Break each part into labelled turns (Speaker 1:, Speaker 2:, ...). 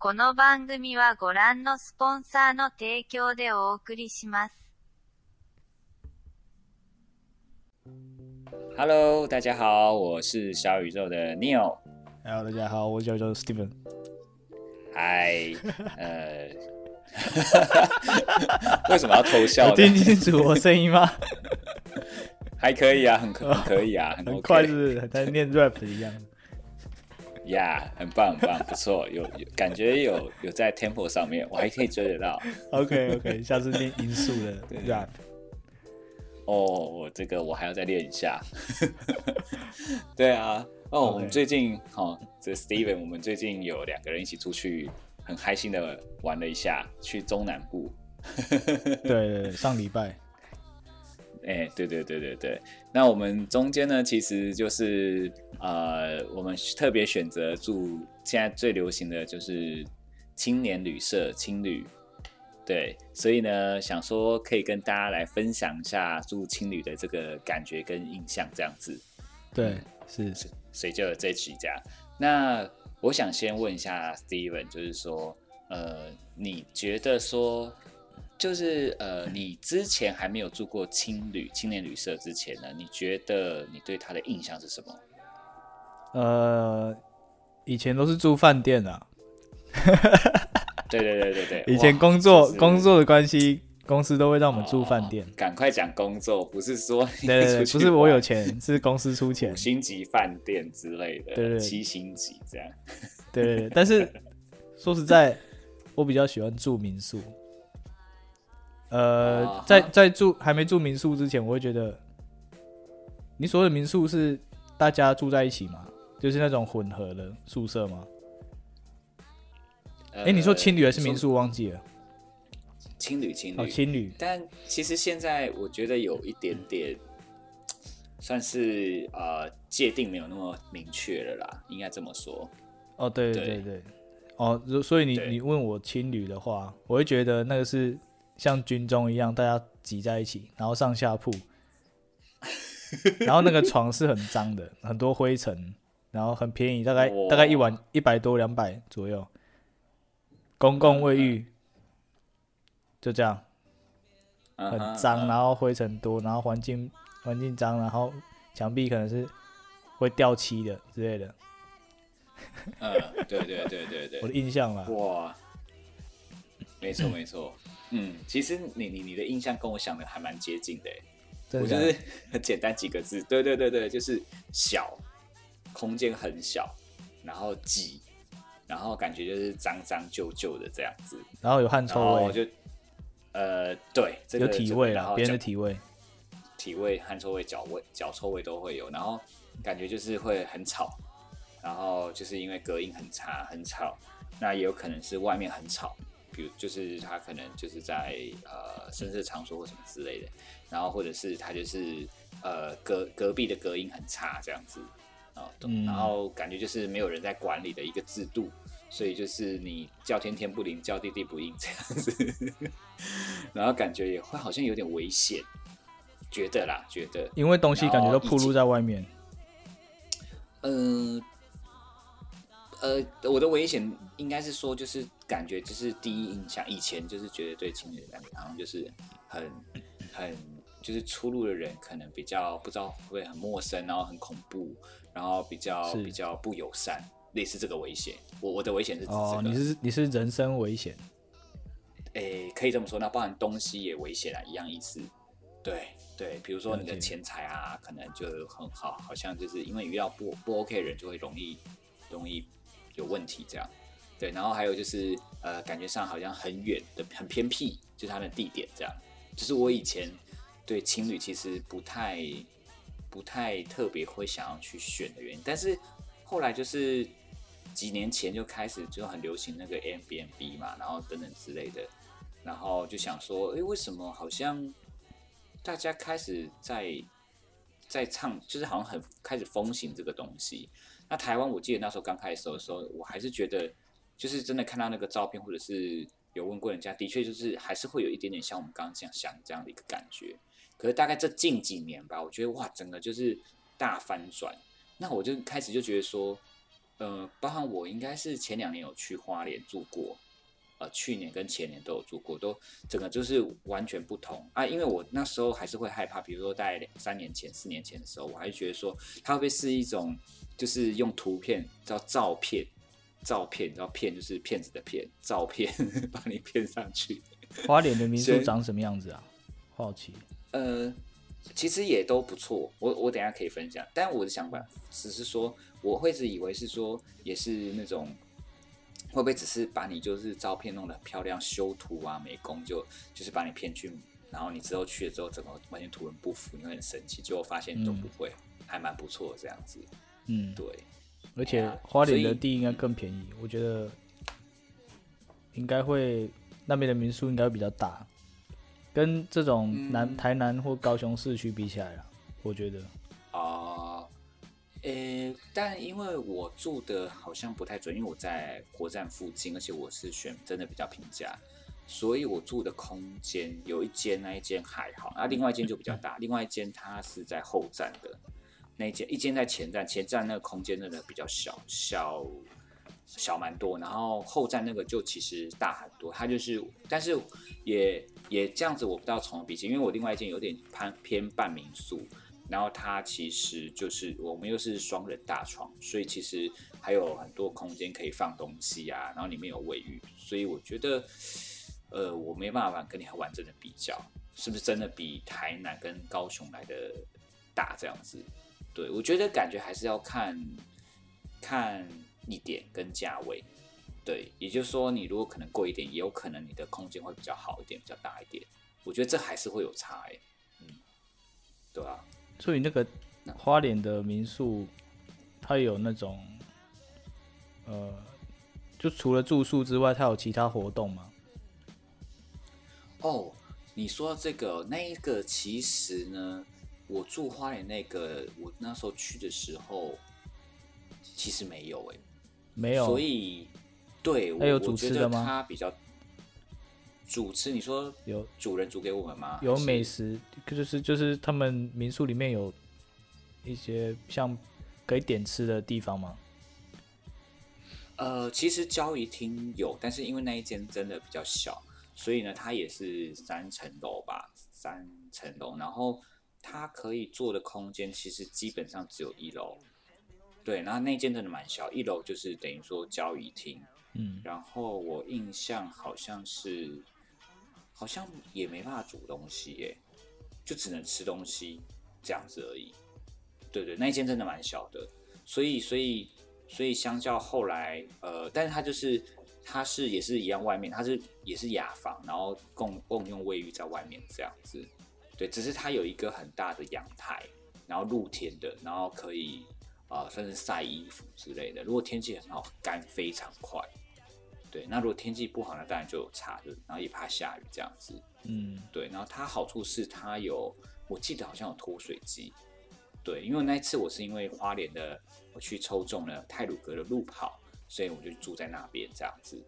Speaker 1: この番組はご覧のスポンサーの提供でお送りします。
Speaker 2: Hello，大家好，我是小宇宙的 Neil。
Speaker 3: Hello，大家好，我叫做 Steven。
Speaker 2: 嗨，呃，为什么要偷笑？
Speaker 3: 听清楚我声音吗？
Speaker 2: 还可以啊，很可很可以啊，很
Speaker 3: 快是不是？很在念 rap 一样。
Speaker 2: 呀很棒很棒，不错，有有感觉有有在 tempo 上面，我还可以追得到。
Speaker 3: OK OK，下次练音速的 rap。
Speaker 2: 哦，我这个我还要再练一下。对啊，哦我们最近哦，这 Steven，我们最近有两个人一起出去，很开心的玩了一下，去中南部。
Speaker 3: 对对对，上礼拜
Speaker 2: 哎、对对对对对。那我们中间呢，其实就是呃，我们特别选择住现在最流行的就是青年旅社青旅。对，所以呢，想说可以跟大家来分享一下住青旅的这个感觉跟印象，这样子。
Speaker 3: 对是是
Speaker 2: 所以就有这期这样。那我想先问一下 Steven，就是说，呃，你觉得说，就是呃，你之前还没有住过青旅青年旅社之前呢，你觉得你对他的印象是什么？
Speaker 3: 呃，以前都是住饭店啊，
Speaker 2: 对对对对对，
Speaker 3: 以前工作工作的关系，公司都会让我们住饭店
Speaker 2: 哦。赶快讲工作，不是说你
Speaker 3: 对对对，不是我有钱，是公司出钱
Speaker 2: 五。星级饭店之类的，
Speaker 3: 对对对
Speaker 2: 七星级这样。
Speaker 3: 对对对，但是说实在，我比较喜欢住民宿。呃在在住还没住民宿之前，我会觉得，你所谓的民宿是大家住在一起吗？就是那种混合的宿舍吗？
Speaker 2: 哎
Speaker 3: 哎、你说青旅还是民？宿？忘记了。
Speaker 2: 青旅，青旅，
Speaker 3: 哦，青旅。
Speaker 2: 但其实现在我觉得有一点点，算是呃界定没有那么明确了啦，应该这么说。
Speaker 3: 哦，对对
Speaker 2: 对
Speaker 3: 对对。哦，如所以你你问我青旅的话，我会觉得那个是像军中一样，大家挤在一起，然后上下铺，然后那个床是很脏的，很多灰尘，然后很便宜，大概
Speaker 2: 哇。
Speaker 3: 大概一晚一百多两百左右，公共卫浴就这样，
Speaker 2: 嗯
Speaker 3: 很脏，
Speaker 2: 嗯
Speaker 3: 然后灰尘多，然后环境环境脏，然后墙壁可能是会掉漆的之类的，
Speaker 2: 嗯，对对对对对。
Speaker 3: 我的，印象啦。
Speaker 2: 哇，没错没错，嗯，其实你你你的印象跟我想的还蛮接近的我就是很 简单几个字，对对对对，就是小，空间很小，然后挤，然后感觉就是脏脏旧旧的这样子，
Speaker 3: 然后有汗臭味，
Speaker 2: 后就呃对，这个
Speaker 3: 有体味啦，
Speaker 2: 然后
Speaker 3: 别人的
Speaker 2: 脚
Speaker 3: 体味。
Speaker 2: 体味、汗臭味、脚味、脚臭味都会有，然后感觉就是会很吵，然后就是因为隔音很差、很吵，那也有可能是外面很吵，比如就是他可能就是在呃深色场所或什么之类的，然后或者是他就是呃隔隔壁的隔音很差这样子啊，
Speaker 3: 嗯
Speaker 2: 然后感觉就是没有人在管理的一个制度。所以就是你叫天天不灵，叫地地不应这样子，然后感觉也会好像有点危险，觉得啦，觉得，
Speaker 3: 因为东西感觉都暴露在外面。
Speaker 2: 嗯，呃，我的危险应该是说，就是感觉就是第一印象，以前就是觉得对情侣的感觉好像就是很很就是出入的人可能比较不知道会不会很陌生，然后很恐怖，然后比较比较不友善，类似这个危险。我我的危险是指这个，
Speaker 3: 哦，你是你是人身危险。
Speaker 2: 诶，可以这么说，那包含东西也危险啊，一样意思。对对，比如说你的钱财啊，可能就很好，好像就是因为遇到不不 OK 的人，就会容易容易有问题这样。对，然后还有就是呃，感觉上好像很远的、很偏僻，就是他的地点这样。就是我以前对情侣其实不太不太特别会想要去选的原因，但是后来就是几年前就开始就很流行那个 Airbnb 嘛，然后等等之类的，然后就想说，诶，为什么好像大家开始在在唱，就是好像很开始风行这个东西。那台湾我记得那时候刚开始的时候，我还是觉得，就是真的看到那个照片，或者是有问过人家，的确就是还是会有一点点像我们刚刚这样想这样的一个感觉。可是大概这近几年吧，我觉得哇，整个就是大翻转。那我就开始就觉得说，呃，包含我应该是前两年有去花莲住过，呃，去年跟前年都有住过，都整个就是完全不同啊。因为我那时候还是会害怕，比如说在两三年前、四年前的时候，我还觉得说它会不会是一种就是用图片叫照片，照片，然后骗就是骗子的骗，照片 把你骗上去。
Speaker 3: 花莲的民宿长什么样子啊？好奇。
Speaker 2: 呃，其实也都不错，我我等下可以分享。但我的想法只是说，我会是以为是说，也是那种会不会只是把你就是照片弄得很漂亮，修图啊、美工就就是把你骗去，然后你之后去了之后，整个完全图文不符，你会很生气。结果发现都不会，还蛮不错的这样子。
Speaker 3: 嗯，
Speaker 2: 对，
Speaker 3: 而且
Speaker 2: 啊
Speaker 3: 花莲的地应该更便宜，我觉得应该会那边的民宿应该会比较大，跟这种南、
Speaker 2: 嗯。
Speaker 3: 台南或高雄市区比起来了，我觉得。
Speaker 2: 啊，呃，但因为我住的好像不太准，因为我在国站附近，而且我是选真的比较平价，所以我住的空间有一间那一间还好，啊，另外一间就比较大，另外一间它是在后站的那一间，一间在前站，前站那个空间真的比较小，小小蛮多，然后后站那个就其实大很多，它就是，但是也也这样子，我不知道从何比起，因为我另外一间有点偏偏半民宿，然后它其实就是我们又是双人大床，所以其实还有很多空间可以放东西啊，然后里面有卫浴，所以我觉得，呃，我没办法跟你很完整的比较，是不是真的比台南跟高雄来的大这样子？对我觉得感觉还是要看看地点跟价位。对，也就是说，你如果可能贵一点，也有可能你的空间会比较好一点，比较大一点。我觉得这还是会有差哎、嗯，对啊，
Speaker 3: 所以那个花莲的民宿，它有那种呃，就除了住宿之外，它有其他活动吗？
Speaker 2: 哦，你说这个，那一个其实呢，我住花莲那个，我那时候去的时候，其实没有哎、
Speaker 3: 没有，
Speaker 2: 所以对，我
Speaker 3: 有
Speaker 2: 我觉得
Speaker 3: 主持的吗？
Speaker 2: 他比较主持，你说
Speaker 3: 有。
Speaker 2: 主人煮给我们吗？
Speaker 3: 有美食，就是就是他们民宿里面有一些像可以点吃的地方吗？
Speaker 2: 呃，其实交易厅有，但是因为那一间真的比较小，所以呢，它也是三层楼吧，三层楼，然后它可以坐的空间其实基本上只有一楼，对，然后那间真的蛮小，一楼就是等于说交易厅，
Speaker 3: 嗯，
Speaker 2: 然后我印象好像是，好像也没办法煮东西耶，就只能吃东西这样子而已。对对，那一间真的蛮小的，所以所以所以相较后来，呃，但是它就是它是也是一样，外面它是也是雅房，然后共共用卫浴在外面这样子。对，只是它有一个很大的阳台，然后露天的，然后可以啊、呃算是晒衣服之类的。如果天气很好，干非常快。对，那如果天气不好呢，当然就有差，就然后也怕下雨这样子。
Speaker 3: 嗯，
Speaker 2: 对，然后它好处是它有，我记得好像有脱水机。对，因为那一次我是因为花莲的，我去抽中了泰鲁格的路跑，所以我就住在那边这样子。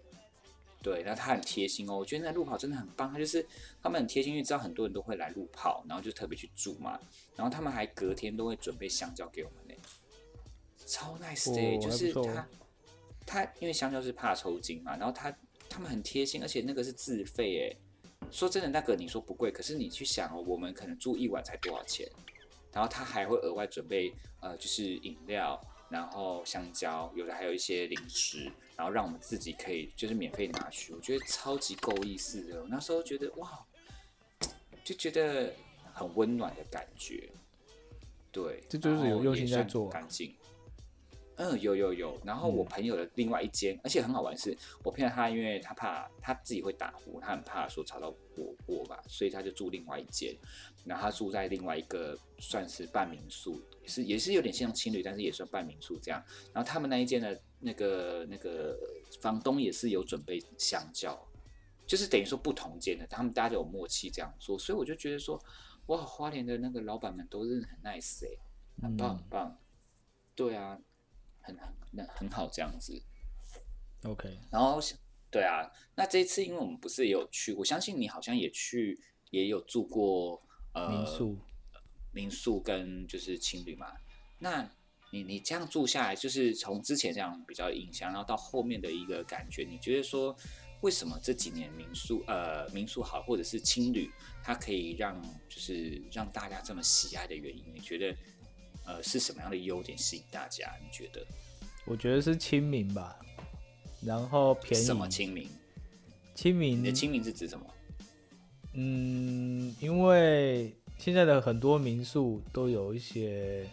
Speaker 2: 对，那他很贴心哦，我觉得那路跑真的很棒，他就是他们很贴心，因为知道很多人都会来路跑，然后就特别去住嘛，然后他们还隔天都会准备香蕉给我们呢，超 nice 的就是他他因为香蕉是怕抽筋嘛，然后他他们很贴心，而且那个是自费哎，说真的，那个你说不贵，可是你去想哦，我们可能住一晚才多少钱，然后他还会额外准备呃，就是饮料，然后香蕉，有的还有一些零食，然后让我们自己可以就是免费拿去，我觉得超级够意思的。我那时候觉得哇，就觉得很温暖的感觉。对，
Speaker 3: 这就是有用心在做啊
Speaker 2: 干净。嗯，有有有。然后我朋友的另外一间，而且很好玩是，我朋友他因为他怕他自己会打呼，他很怕说吵到我我吧，所以他就住另外一间。然后他住在另外一个算是半民宿，也是也是有点像青旅，但是也算半民宿这样。然后他们那一间的那个那个房东也是有准备香蕉，就是等于说不同间的，他们大家就有默契这样做，所以我就觉得说，哇，花莲的那个老板们都是很 nice 哎、很棒很棒，对啊，很很那很好这样子。
Speaker 3: OK，
Speaker 2: 然后对啊，那这一次因为我们不是也有去，我相信你好像也去，也有住过呃
Speaker 3: 民宿，
Speaker 2: 民宿跟就是青旅嘛。那你你这样住下来，就是从之前这样比较有印象，然后到后面的一个感觉，你觉得说为什么这几年民宿呃民宿好，或者是青旅，它可以让就是让大家这么喜爱的原因？你觉得呃是什么样的优点吸引大家？你觉得
Speaker 3: 我觉得是亲民吧，然后便宜。
Speaker 2: 什么亲民？
Speaker 3: 亲民
Speaker 2: 你的亲民是指什么？
Speaker 3: 嗯，因为现在的很多民宿都有一些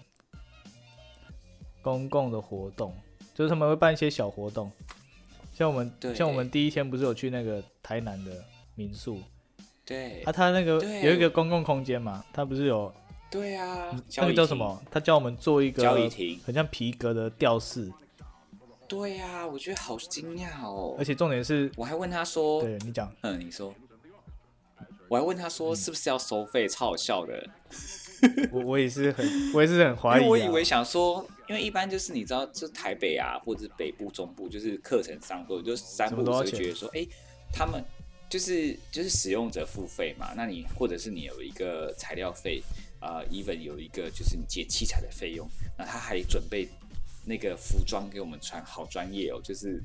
Speaker 3: 公共的活动，就是他们会办一些小活动，像我们
Speaker 2: 对
Speaker 3: 像我们第一天不是有去那个台南的民宿，
Speaker 2: 对
Speaker 3: 啊，他那个有一个公共空间嘛，他不是有
Speaker 2: 对啊，
Speaker 3: 那？个叫什么？他叫我们做一个
Speaker 2: 交易亭
Speaker 3: 很像皮革的吊饰，
Speaker 2: 对呀、我觉得好惊讶哦
Speaker 3: 而！且重点是，
Speaker 2: 我还问他说，
Speaker 3: 对你讲，
Speaker 2: 嗯，你说，我还问他说是不是要收费，超好笑的。
Speaker 3: 我我也是很我也是很怀疑、啊，
Speaker 2: 因为我以为想说，因为一般就是你知道，就台北啊，或者是北部、中部，就是课程上都就三部会
Speaker 3: 什么都要钱
Speaker 2: 觉得说，哎、他们就是就是使用者付费嘛，那你或者是你有一个材料费，呃，even 有一个就是你借器材的费用，那他还准备那个服装给我们穿，好专业哦，就是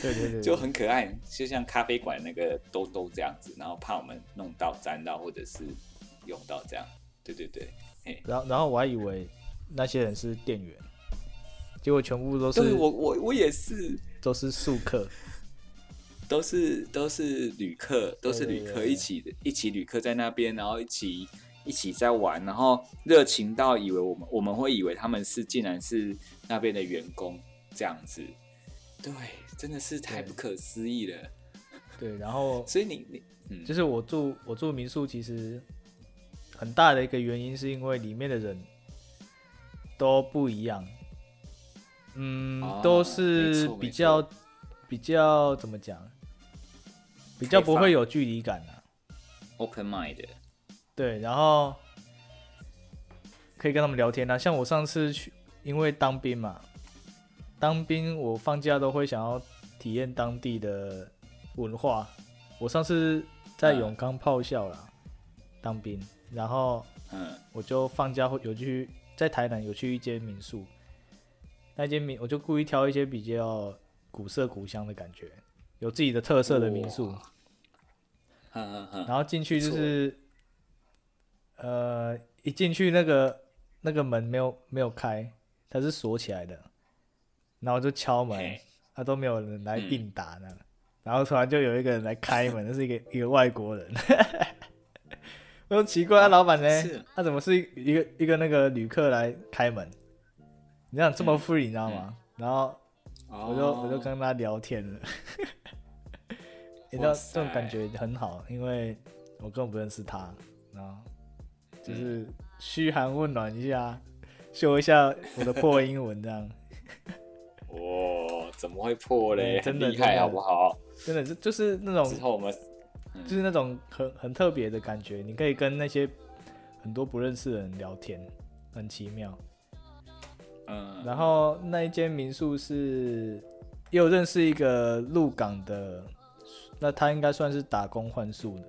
Speaker 3: 对对对，
Speaker 2: 就很可爱，就像咖啡馆那个兜兜这样子，然后怕我们弄到、沾到或者是用到这样，对对对，嘿，
Speaker 3: 然后然后我还以为那些人是店员，结果全部都是
Speaker 2: 对我我我也是。
Speaker 3: 都是宿客，
Speaker 2: 都是都是旅客，都是旅客一起的，一起旅客在那边，然后一起一起在玩，然后热情到以为我们我们会以为他们是竟然是那边的员工这样子，对，真的是太不可思议了。
Speaker 3: 对，然后
Speaker 2: 所以你你嗯，
Speaker 3: 就是我住我住民宿，其实很大的一个原因是因为里面的人都不一样，嗯，
Speaker 2: 哦
Speaker 3: 都是比较比较怎么讲，比较不会有距离感啊。
Speaker 2: open mind
Speaker 3: 对，然后可以跟他们聊天啊。像我上次去，因为当兵嘛，当兵我放假都会想要体验当地的文化。我上次在
Speaker 2: 嗯
Speaker 3: 永康炮校啦，当兵，然后
Speaker 2: 嗯
Speaker 3: 我就放假会有去在台南有去一间民宿，那间民我就故意挑一些比较古色古香的感觉，有自己的特色的民宿。然后进去就是，呃，一进去那个那个门没有没有开，它是锁起来的，然后就敲门
Speaker 2: 他，
Speaker 3: 啊都没有人来
Speaker 2: 嗯
Speaker 3: 应答呢，然后突然就有一个人来开门，那是一个一个外国人，我说奇怪，啊、老板呢？
Speaker 2: 是？
Speaker 3: 他、怎么是一个一个那个旅客来开门？你想这么
Speaker 2: 嗯。
Speaker 3: free，、你知道吗？然后我就、我就
Speaker 2: 哦
Speaker 3: 跟他聊天了，你知道这种感觉很好，因为我根本不认识他，然后
Speaker 2: 嗯
Speaker 3: 就是嘘寒问暖一下，秀一下我的破英文，这样
Speaker 2: 哇，怎么会破嘞？
Speaker 3: 嗯真的
Speaker 2: 很厉害好不好？
Speaker 3: 真的就就是那种
Speaker 2: 之后我们
Speaker 3: 就是那种很很特别的感觉，你可以跟那些很多不认识的人聊天，很奇妙。
Speaker 2: 嗯，
Speaker 3: 然后那一间民宿是也有认识一个鹿港的，那他应该算是打工换宿的。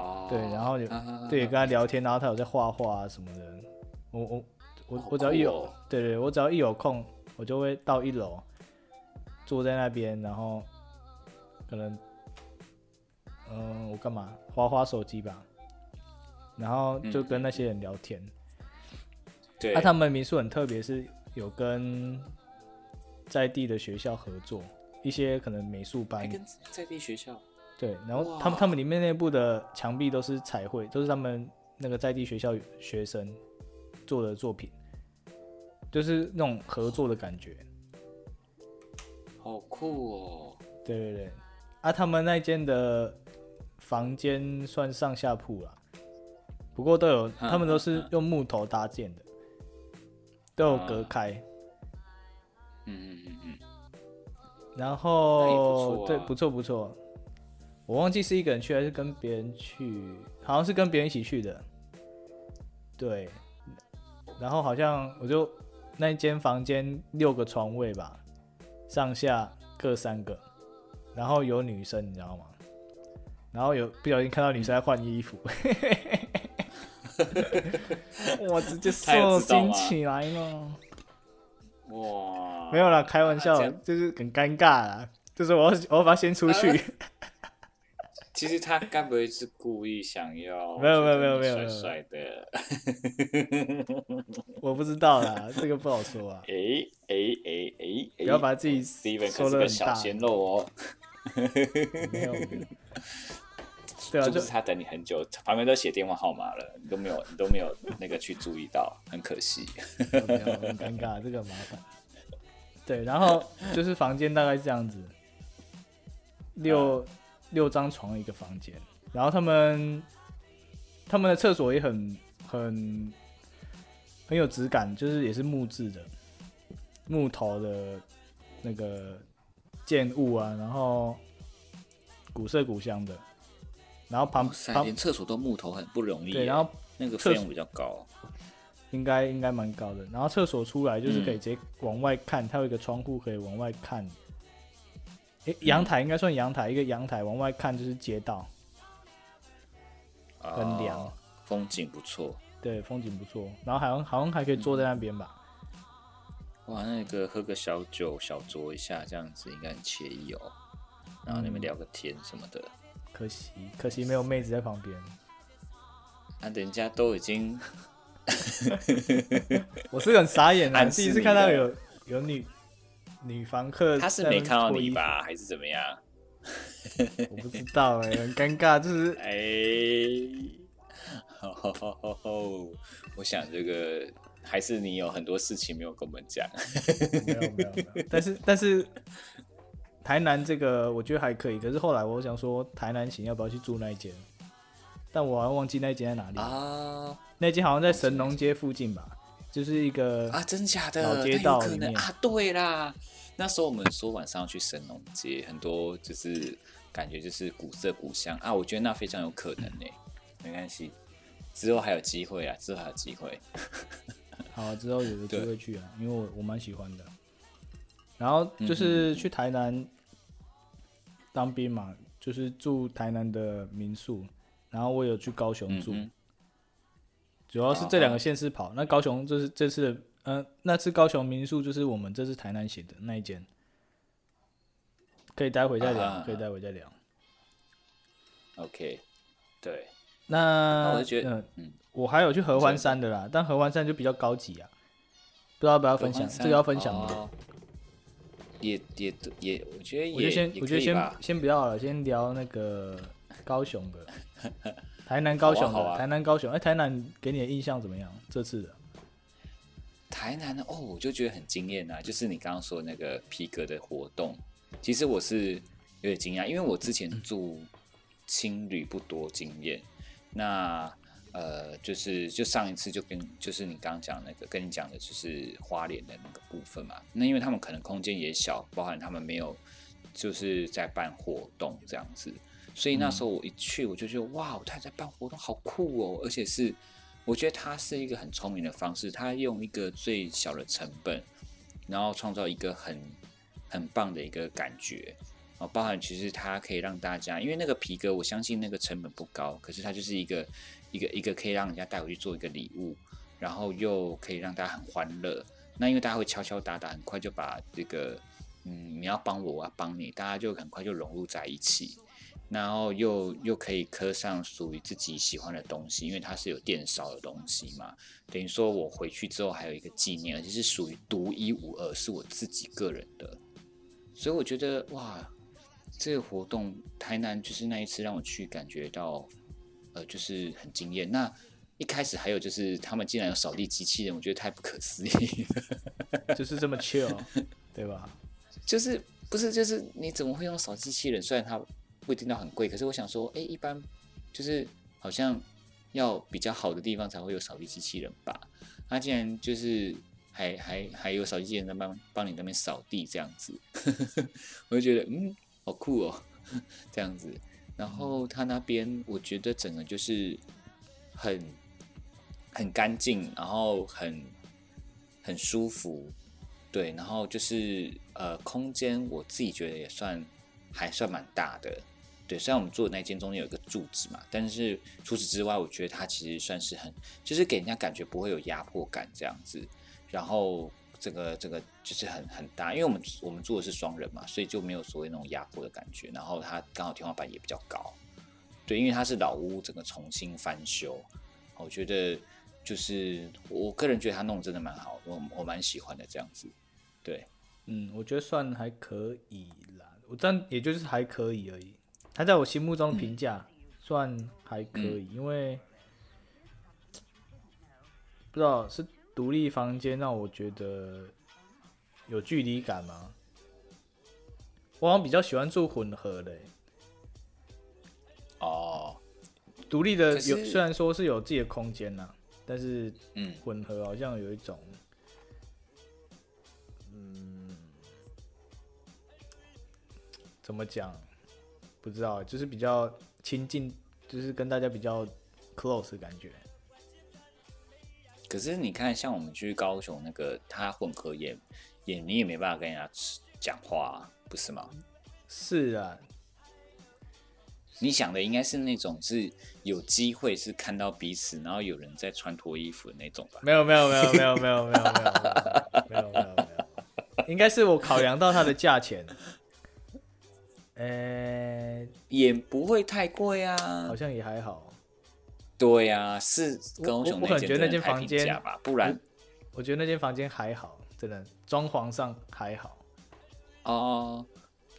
Speaker 2: 哦，
Speaker 3: 对然后有
Speaker 2: 哈哈哈
Speaker 3: 对，跟他聊天，然后他有在画画啊什么的。我我我
Speaker 2: 好
Speaker 3: 我只要一有，
Speaker 2: 哦
Speaker 3: 对对，我只要一有空，我就会到一楼，坐在那边，然后可能，嗯、我干嘛？花花手机吧，然后就跟那些人聊天。
Speaker 2: 对，
Speaker 3: 啊，他们民宿很特别，是有跟在地的学校合作，一些可能美术班，
Speaker 2: 跟在地学校
Speaker 3: 对，然后他们他们里面内部的墙壁都是彩绘，都是他们那个在地学校学生做的作品，就是那种合作的感觉。
Speaker 2: 好酷哦，
Speaker 3: 对对对，啊，他们那间的房间算上下铺啦，不过都有，他们都是用木头搭建的，都有隔
Speaker 2: 啊
Speaker 3: 开。
Speaker 2: 嗯嗯嗯嗯，
Speaker 3: 然后
Speaker 2: 啊
Speaker 3: 对，不错不错。我忘记是一个人去还是跟别人去，好像是跟别人一起去的。对，然后好像我就那一间房间六个床位吧，上下各三个，然后有女生，你知道吗？然后有不小心看到女生在换衣服，我直接受惊起来了。
Speaker 2: 哇，
Speaker 3: 没有啦，开玩笑就是很尴尬啦。就是我要我要把它先出去，
Speaker 2: 其实他该不会是故意想要
Speaker 3: 没有没有没有没有
Speaker 2: 帅帅的？
Speaker 3: 我不知道啦，这个不好说啊。
Speaker 2: 诶诶诶诶，
Speaker 3: 不要把自己说
Speaker 2: 可是个
Speaker 3: 得很大
Speaker 2: 小鲜肉哦。
Speaker 3: 没有，没有 对啊，
Speaker 2: 就
Speaker 3: 就是
Speaker 2: 他等你很久，旁边都写电话号码了，你都没有，你都没有那个去注意到，很可惜。
Speaker 3: 没有很尴尬，这个很麻烦。对，然后就是房间大概是这样子，六六张床一个房间，然后他们他们的厕所也很很很有质感，就是也是木质的，木头的那个建物啊，然后古色古香的，然后旁
Speaker 2: 连厕所都木头，很不容易。
Speaker 3: 对，然后
Speaker 2: 那个费用比较高。
Speaker 3: 应该应该蛮高的。然后厕所出来就是可以直接往外看，它有一个窗户可以往外看。诶，阳台应该算阳台，一个阳台往外看就是街道，很凉
Speaker 2: 哦风景不错。
Speaker 3: 对，风景不错。然后好像好像还可以坐在那边吧。
Speaker 2: 哇，那个喝个小酒小酌一下，这样子应该很惬意哦。然后你们聊个天什么的，
Speaker 3: 可惜可惜没有妹子在旁边。
Speaker 2: 那、人家都已经
Speaker 3: 我是很傻眼啊，
Speaker 2: 暗示
Speaker 3: 第一次看到有有女女房客，
Speaker 2: 他是没看到你？吧，还是怎么样？
Speaker 3: 我不知道哎、很尴尬，就是
Speaker 2: 哎，吼吼吼吼吼！我想这个还是你有很多事情没有跟我们讲。
Speaker 3: 没有没有没有，但是但是台南这个我觉得还可以，可是后来我想说台南行要不要去住那一间，但我好像忘记那一间在哪里，
Speaker 2: 啊
Speaker 3: 那间好像在神农街附近吧，就是一个
Speaker 2: 啊，真假的？
Speaker 3: 老街道
Speaker 2: 可能啊？对啦，那时候我们说晚上要去神农街，很多就是感觉就是古色古香啊，我觉得那非常有可能呢、没关系，之后还有机会啊，之后还有机会。
Speaker 3: 好之后有个机会去啊，因为我我蛮喜欢的。然后
Speaker 2: 嗯
Speaker 3: 就是去台南当兵嘛，就是住台南的民宿，然后我有去高雄住，主要是这两个县市跑。那高雄就是这次的，嗯、那次高雄民宿就是我们这次台南写的那一间，可以待会再聊，
Speaker 2: 啊
Speaker 3: 可以待会再聊。
Speaker 2: ，OK，对，
Speaker 3: 那
Speaker 2: 那我就觉得
Speaker 3: 嗯
Speaker 2: 嗯
Speaker 3: 我还有去合欢山的啦，但合欢山就比较高级啊，不知道要不要分享？这个要分享吗？
Speaker 2: 哦也也也，我觉得也
Speaker 3: 我就先，我
Speaker 2: 觉得先
Speaker 3: 先不要了，先聊那个高雄的，台南高雄的，
Speaker 2: 好啊好啊
Speaker 3: 台南高雄。哎、台南给你的印象怎么样？这次的
Speaker 2: 台南的哦，我就觉得很惊艳啊！就是你刚刚说的那个皮革的活动，其实我是有点惊讶，因为我之前住青旅不多经验。那呃，就是就上一次就跟就是你刚刚讲那个跟你讲的，就是花莲的那个部分嘛。那因为他们可能空间也小，包含他们没有就是在办活动这样子，所以那时候我一去我就觉得哇，他在办活动好酷哦，而且是我觉得他是一个很聪明的方式，他用一个最小的成本，然后创造一个很很棒的一个感觉。哦，包含其实它可以让大家，因为那个皮革，我相信那个成本不高，可是它就是一个一个一个可以让人家带回去做一个礼物，然后又可以让大家很欢乐。那因为大家会敲敲打打，很快就把这个，嗯，你要帮我，我要帮你，大家就很快就融入在一起，然后又又可以刻上属于自己喜欢的东西，因为它是有电烧的东西嘛，等于说我回去之后还有一个纪念，而且是属于独一无二，是我自己个人的。所以我觉得哇，这个活动台南就是那一次让我去感觉到，呃，就是很惊艳。那一开始还有就是他们竟然有扫地机器人，我觉得太不可思议了。
Speaker 3: 就是这么 chill，对吧？
Speaker 2: 就是不是就是你怎么会用扫地机器人？虽然它不一定到很贵，可是我想说，哎、一般就是好像要比较好的地方才会有扫地机器人吧？它竟然就是还还还有扫地机器人在帮帮你那边扫地这样子，我就觉得嗯，好酷哦，这样子。然后他那边我觉得整个就是很很干净，然后很很舒服，对，然后就是呃，空间我自己觉得也算还算蛮大的，对，虽然我们住的那间中间有一个柱子嘛，但是除此之外，我觉得它其实算是很，就是给人家感觉不会有压迫感这样子。然后这个这个就是很很大，因为我们我们住的是双人嘛，所以就没有所谓那种压迫的感觉。然后它刚好天花板也比较高，对，因为它是老屋，整个重新翻修，我觉得就是我个人觉得他弄真的蛮好，我我蛮喜欢的这样子。对，
Speaker 3: 嗯，我觉得算还可以啦，我但也就是还可以而已。他在我心目中的评价算还可以，因为不知道是独立房间让我觉得有距离感吗？我好像比较喜欢住混合的欸、
Speaker 2: 哦，
Speaker 3: 独立的有虽然说是有自己的空间呐，但是
Speaker 2: 嗯，
Speaker 3: 混合好像有一种，嗯，怎么讲？不知道，就是比较亲近，就是跟大家比较 close 的感觉。
Speaker 2: 可是你看，像我们去高雄那个，他混合也也你也没办法跟人家讲话、啊，不是吗？
Speaker 3: 是啊，
Speaker 2: 你想的应该是那种是有机会是看到彼此，然后有人在穿脱衣服的那种吧？
Speaker 3: 没有没有没有没有没有没有没有没有没有没有没有，应该是我考量到它的价钱，呃、
Speaker 2: 也不会太贵啊
Speaker 3: 好。像也还好。
Speaker 2: 对呀、是
Speaker 3: 我
Speaker 2: 高雄
Speaker 3: 我可能觉得那间房间
Speaker 2: 吧，不然
Speaker 3: 我觉得那间房间还好，真的装潢上还好。
Speaker 2: 哦，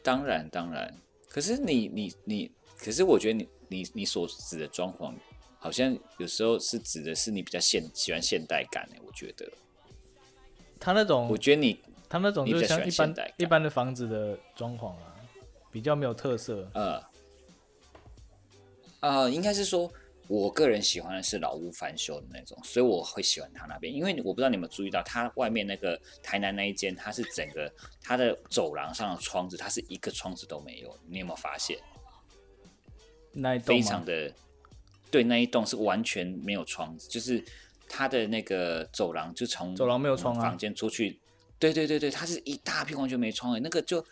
Speaker 2: 当然当然。可是你你你，可是我觉得你你你所指的装潢，好像有时候是指的是你比较现喜欢现代感诶，我觉得，
Speaker 3: 他那种
Speaker 2: 我觉得你
Speaker 3: 他那种就是像一般一般的房子的装潢啊，比较没有特色。
Speaker 2: 呃呃，应该是说，我个人喜欢的是老屋翻修的那种，所以我会喜欢他那边。因为我不知道你有没有注意到，他外面那个台南那一间，它是整个它的走廊上的窗子，它是一个窗子都没有，你有没有发现？
Speaker 3: 那一栋
Speaker 2: 非常的对，那一栋是完全没有窗子，就是它的那个走廊就从
Speaker 3: 走廊没有窗啊
Speaker 2: 房间出去，对对对对，它是一大片完全没窗的，那个就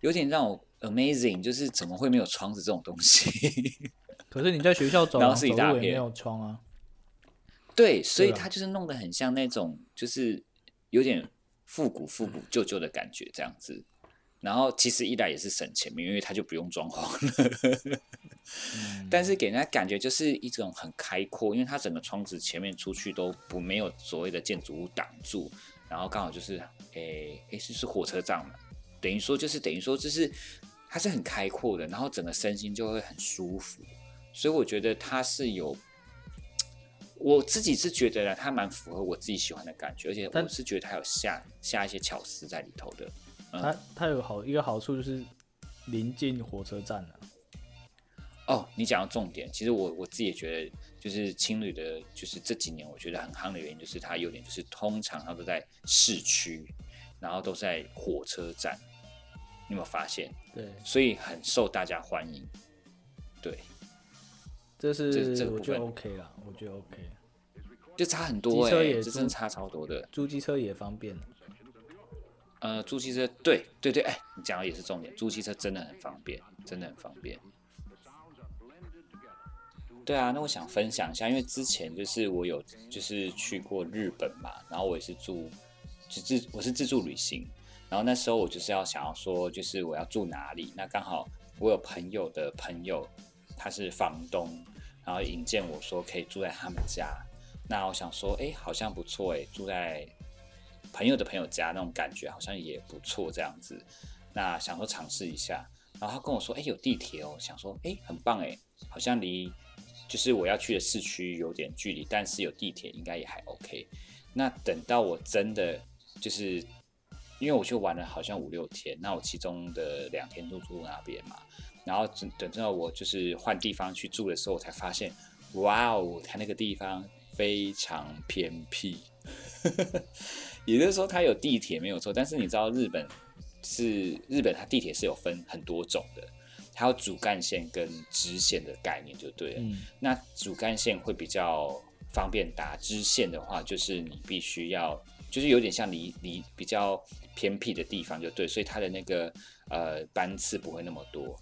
Speaker 2: 有点让我 amazing，就是怎么会没有窗子这种东西？
Speaker 3: 可是你在学校走
Speaker 2: 然
Speaker 3: 廊
Speaker 2: 是一大片
Speaker 3: 路也没有窗啊。
Speaker 2: 对，所以
Speaker 3: 对啊
Speaker 2: 它就是弄得很像那种，就是有点复古复古旧旧的感觉这样子。然后其实一来也是省钱，因为它就不用装潢了。
Speaker 3: 嗯
Speaker 2: 但是给人家感觉就是一种很开阔，因为它整个窗子前面出去都不没有所谓的建筑物挡住，然后刚好就是诶诶是是火车站嘛，等于说就是等于说就是它是很开阔的，然后整个身心就会很舒服，所以我觉得它是有。我自己是觉得呢，它蛮符合我自己喜欢的感觉，而且我是觉得它有下下一些巧思在里头的。嗯
Speaker 3: 它它有好一个好处就是临近火车站啊。
Speaker 2: 哦，你讲到重点，其实我我自己也觉得，就是青旅的，就是这几年我觉得很夯的原因，就是它有点就是通常它都在市区，然后都在火车站，你有没有发现？
Speaker 3: 对，
Speaker 2: 所以很受大家欢迎。对，
Speaker 3: 这
Speaker 2: 这
Speaker 3: 是我觉得 OK 啦，我觉得 OK。
Speaker 2: 就差很多哎、这真的差超多的。
Speaker 3: 租机车也方便。
Speaker 2: 呃，租汽车，对对对，哎，你讲的也是重点，租汽车真的很方便，真的很方便。对啊，那我想分享一下，因为之前就是我有就是去过日本嘛，然后我也是住就自我是自助旅行，然后那时候我就是要想要说，就是我要住哪里，那刚好我有朋友的朋友他是房东，然后引荐我说可以住在他们家，那我想说，哎，好像不错哎，住在朋友的朋友家那种感觉好像也不错这样子，那想说尝试一下，然后他跟我说，哎，有地铁哦，想说，哎，很棒哎，好像离就是我要去的市区有点距离，但是有地铁应该也还 OK。那等到我真的就是因为我去玩了好像五六天，那我其中的两天都住那边嘛，然后等等到我就是换地方去住的时候，我才发现，哇哦，它那个地方非常偏僻。也就是说，它有地铁没有错，但是你知道日本是日本，它地铁是有分很多种的，它有主干线跟支线的概念就对了。
Speaker 3: 嗯，
Speaker 2: 那主干线会比较方便打，支线的话就是你必须要，就是有点像离离比较偏僻的地方就对，所以它的那个呃班次不会那么多。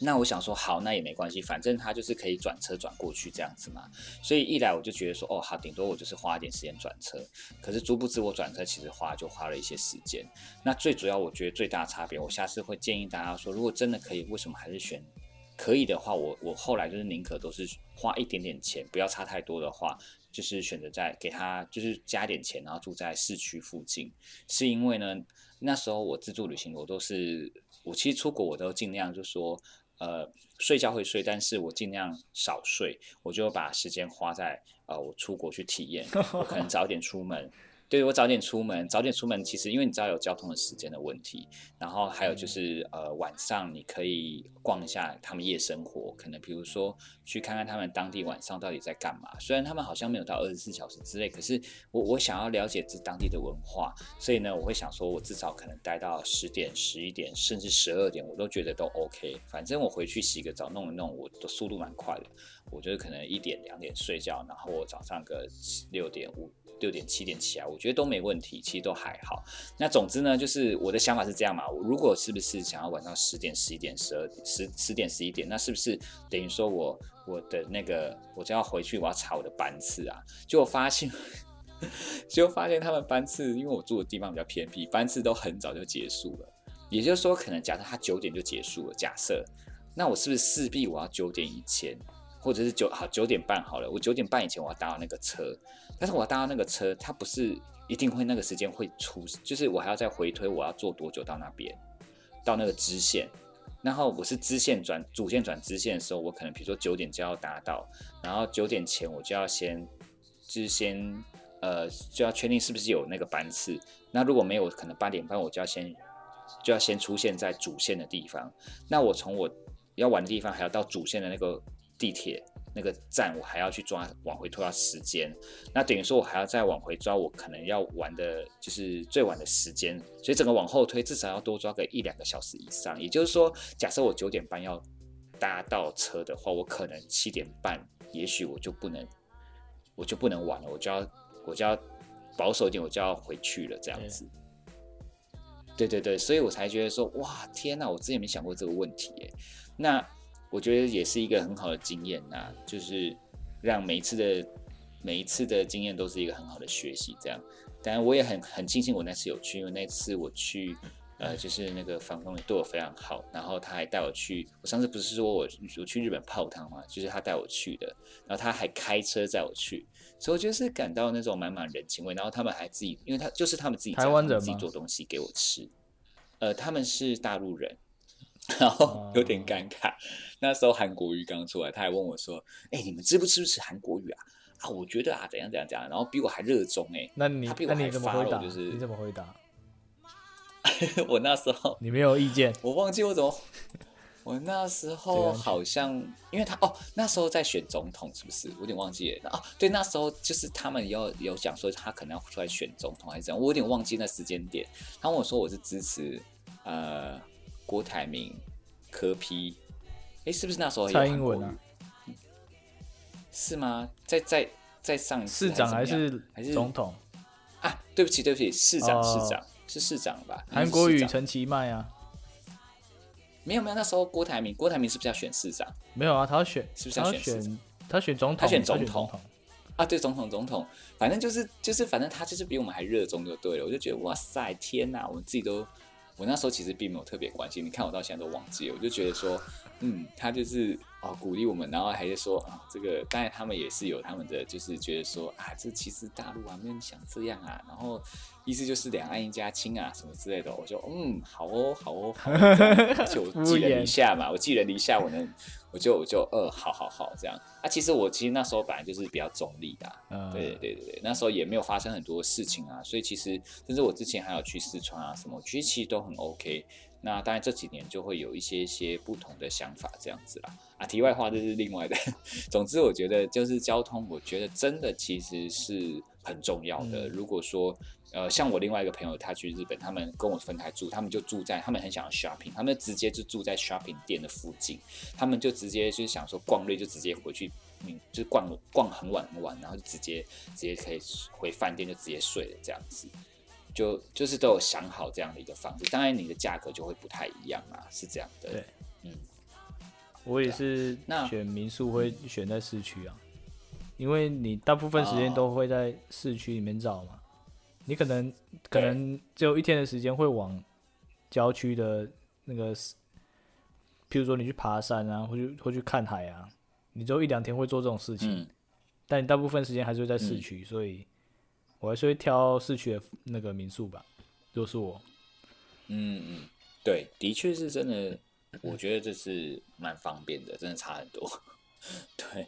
Speaker 2: 那我想说，好，那也没关系，反正他就是可以转车转过去这样子嘛。所以一来我就觉得说，哦，好，顶多我就是花一点时间转车。可是殊不知我转车其实花就花了一些时间。那最主要，我觉得最大差别，我下次会建议大家说，如果真的可以，为什么还是选？可以的话，我我后来就是宁可都是花一点点钱，不要差太多的话，就是选择在给他就是加点钱，然后住在市区附近。是因为呢，那时候我自助旅行，我都是我其实出国我都尽量就说。呃，睡觉会睡，但是我尽量少睡，我就把时间花在呃，我出国去体验，我可能早点出门。对我早点出门，早点出门，其实因为你知道有交通的时间的问题，然后还有就是呃晚上你可以逛一下他们夜生活，可能比如说去看看他们当地晚上到底在干嘛。虽然他们好像没有到二十四小时之内，可是我我想要了解这当地的文化，所以呢我会想说，我至少可能待到十点、十一点，甚至十二点，我都觉得都 OK。反正我回去洗个澡弄一弄，我的速度蛮快的。我觉得可能一点两点睡觉，然后我早上个六点五。六点七点起来，我觉得都没问题，其实都还好。那总之呢，就是我的想法是这样嘛。我如果是不是想要晚上十点、十一点、十二点、十十点、十一点，那是不是等于说我我的那个我就要回去，我要查我的班次啊？就发现，就发现他们班次，因为我住的地方比较偏僻，班次都很早就结束了。也就是说，可能假设他九点就结束了，假设，那我是不是势必我要九点以前？或者是九好九点半好了，我九点半以前我要搭到那个车，但是我要搭到那个车，它不是一定会那个时间会出，就是我还要再回推我要坐多久到那边，到那个支线，然后我是支线转主线转支线的时候，我可能比如说九点就要达到，然后九点前我就要先就是先呃就要确定是不是有那个班次，那如果没有，可能八点半我就要先就要先出现在主线的地方，那我从我要玩的地方还要到主线的那个。地铁那个站，我还要去抓往回拖到时间，那等于说我还要再往回抓，我可能要玩的就是最晚的时间，所以整个往后推至少要多抓个一两个小时以上。也就是说，假设我九点半要搭到车的话，我可能七点半，也许我就不能，我就不能玩了，我就要我就要保守一点，我就要回去了，这样子。对对对，所以我才觉得说，哇，天哪，我之前没想过这个问题，耶。那。我觉得也是一个很好的经验呐，就是让每一次的每一次的经验都是一个很好的学习。这样，当然我也很很庆幸我那次有去，因为那次我去，呃，就是那个房东也对我非常好，然后他还带我去。我上次不是说我我去日本泡汤嘛，就是他带我去的，然后他还开车载我去，所以我觉得是感到那种满满人情味。然后他们还自己，因为他就是他们自己
Speaker 3: 台湾人
Speaker 2: 自己做东西给我吃，呃，他们是大陆人。然后有点尴尬，那时候韩国语刚出来，他还问我说：“哎，你们支不知不吃韩国语啊？”啊，我觉得啊，怎样怎样怎样，然后比我还热衷哎。
Speaker 3: 那你
Speaker 2: 那
Speaker 3: 你怎么回答？
Speaker 2: 就是
Speaker 3: 你怎么回答？
Speaker 2: 我那时候
Speaker 3: 你没有意见，
Speaker 2: 我忘记我怎么。我那时候好像，因为他哦，那时候在选总统是不是？我有点忘记了哦，对，那时候就是他们有有讲说他可能要出来选总统还是怎样，我有点忘记那时间点。他问我说我是支持呃。郭台铭、柯批，哎，是不是那时候
Speaker 3: 蔡英文啊？
Speaker 2: 是吗？在在在上
Speaker 3: 市长还是
Speaker 2: 还是
Speaker 3: 总统
Speaker 2: 啊？对不起，对不起，市长市长是市长吧？
Speaker 3: 韩国瑜、陈其迈啊？
Speaker 2: 没有没有，那时候郭台铭，郭台铭是不是要选市长？
Speaker 3: 没有啊，他要选，
Speaker 2: 是不是要
Speaker 3: 选？他选总统，
Speaker 2: 他选总
Speaker 3: 统
Speaker 2: 啊？对，总统总统，反正就是就是，反正他就是比我们还热衷就对了。我就觉得哇塞，天哪，我们自己都。我那时候其实并没有特别关心，你看我到现在都忘记了，我就觉得说，嗯，他就是哦鼓励我们，然后还是说啊，这个当然他们也是有他们的，就是觉得说啊，这其实大陆啊没有想这样啊，然后意思就是两岸一家亲啊什么之类的，我就嗯好哦好哦，就寄人篱下嘛，我寄人篱下，我能。我就我就呃，好好好，这样啊。其实我其实那时候本来就是比较中立的，对对对对对。那时候也没有发生很多事情啊，所以其实甚至我之前还有去四川啊什么，其实其实都很 OK。那当然这几年就会有一些些不同的想法这样子啦。啊，题外话这是另外的。总之我觉得就是交通，我觉得真的其实是很重要的。如果说呃，像我另外一个朋友，他去日本，他们跟我分开住，他们就住在，他们很想要 shopping，他们直接就住在 shopping 店的附近，他们就直接就是想说逛累就直接回去，嗯，就是逛逛很晚很晚，然后就直接直接可以回饭店就直接睡了这样子，就就是都有想好这样的一个方式，当然你的价格就会不太一样啊，是这样的，
Speaker 3: 对，
Speaker 2: 嗯，
Speaker 3: 我也是选民宿会选在市区啊，因为你大部分时间
Speaker 2: 哦。
Speaker 3: 都会在市区里面找嘛，你可能可能只有一天的时间会往郊区的那个，譬如说你去爬山啊，或去或去看海啊，你只有一两天会做这种事情，
Speaker 2: 嗯，
Speaker 3: 但你大部分时间还是会在市区，所以我还是会挑市区的那个民宿吧。如果是我，
Speaker 2: 嗯嗯，对，的确是真的，我觉得这是蛮方便的，真的差很多。对，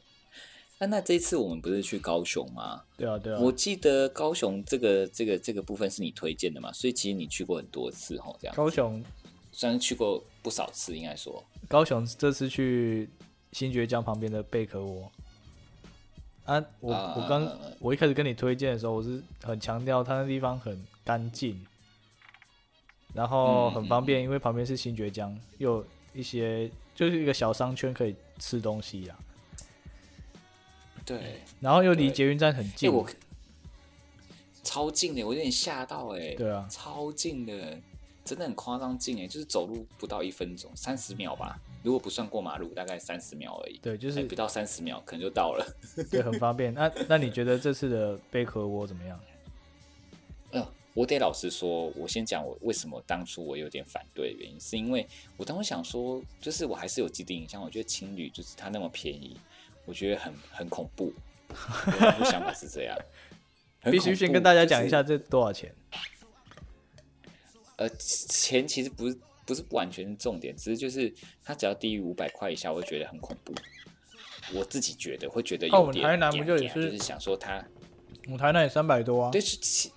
Speaker 2: 那那这一次我们不是去高雄吗？
Speaker 3: 对啊对啊，
Speaker 2: 我记得高雄这个这个这个部分是你推荐的嘛，所以其实你去过很多次吼，这样
Speaker 3: 高雄。
Speaker 2: 虽然去过不少次，应该说，
Speaker 3: 高雄这次去新觉江旁边的贝壳窝。啊，我
Speaker 2: 啊
Speaker 3: 我刚我一开始跟你推荐的时候，我是很强调它那地方很干净，然后
Speaker 2: 嗯
Speaker 3: 很方便，因为旁边是新觉江，又有一些就是一个小商圈可以吃东西啊，
Speaker 2: 对，
Speaker 3: 然后又离捷运站很
Speaker 2: 哎、
Speaker 3: 近，
Speaker 2: 我超近的，我有点吓到哎、
Speaker 3: 对啊
Speaker 2: 超近的，真的很夸张近哎，就是走路不到一分钟，三十秒吧，如果不算过马路，大概三十秒而已。
Speaker 3: 对，就是
Speaker 2: 哎不到三十秒，可能就到了。
Speaker 3: 对很方便。那那你觉得这次的贝壳窝怎么样？
Speaker 2: 呃，我得老实说，我先讲我为什么当初我有点反对的原因，是因为我当时想说，就是我还是有既定印象，我觉得情侣就是它那么便宜，我觉得很很恐怖。我想法是这样，
Speaker 3: 必须先跟大家讲一下这多少钱。
Speaker 2: 呃，钱其实不是不是完全是重点，只是就是它只要低于五百块以下，我会觉得很恐怖。我自己觉得会觉得
Speaker 3: 哦我们
Speaker 2: 有点
Speaker 3: 台南不就也
Speaker 2: 是是想说它
Speaker 3: 我台南也三百多啊，
Speaker 2: 对，是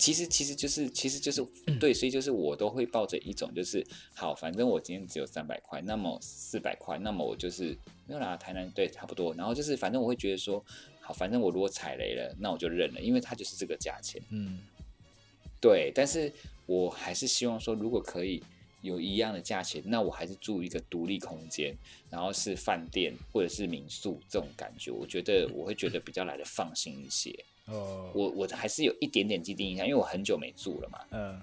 Speaker 2: 其其实其实就是其实就是
Speaker 3: 嗯
Speaker 2: 对，所以就是我都会抱着一种就是好，反正我今天只有三百块，那么四百块，那么我就是没有啦，台南对差不多，然后就是反正我会觉得说好，反正我如果踩雷了，那我就认了，因为它就是这个价钱。
Speaker 3: 嗯，
Speaker 2: 对，但是我还是希望说，如果可以有一样的价钱，那我还是住一个独立空间，然后是饭店或者是民宿这种感觉，我觉得我会觉得比较来的放心一些。
Speaker 3: 哦，
Speaker 2: 我我还是有一点点既定印象，因为我很久没住了嘛。
Speaker 3: 嗯，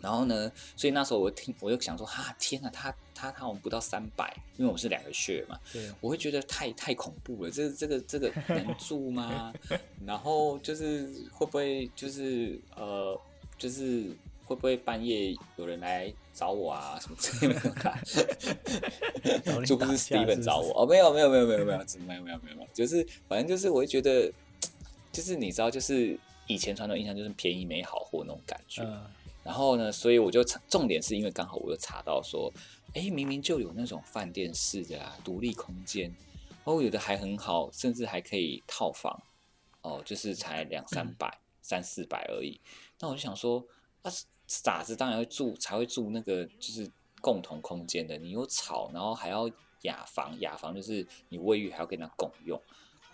Speaker 2: 然后呢，所以那时候我听我就想说，哈，天哪，他他他我们不到三百，因为我们是两个穴嘛，
Speaker 3: 对，
Speaker 2: 我会觉得太太恐怖了，这这个这个能住吗？然后就是会不会就是呃，就是会不会半夜有人来找我啊什么之类的？就不是 Steven
Speaker 3: 是
Speaker 2: 找我哦，没有没有没有没有，没有没有没有没有，就是反正就是我会觉得，就是你知道，就是以前传统印象就是便宜没好货那种感觉。
Speaker 3: 嗯，
Speaker 2: 然后呢，所以我就重点是因为刚好我又查到说，哎，明明就有那种饭店式的啊，独立空间，哦，有的还很好，甚至还可以套房，哦，就是才两三百、三四百而已。那我就想说，啊，傻子当然会住，才会住那个就是共同空间的。你有吵，然后还要雅房，雅房就是你卫浴还要跟他共用，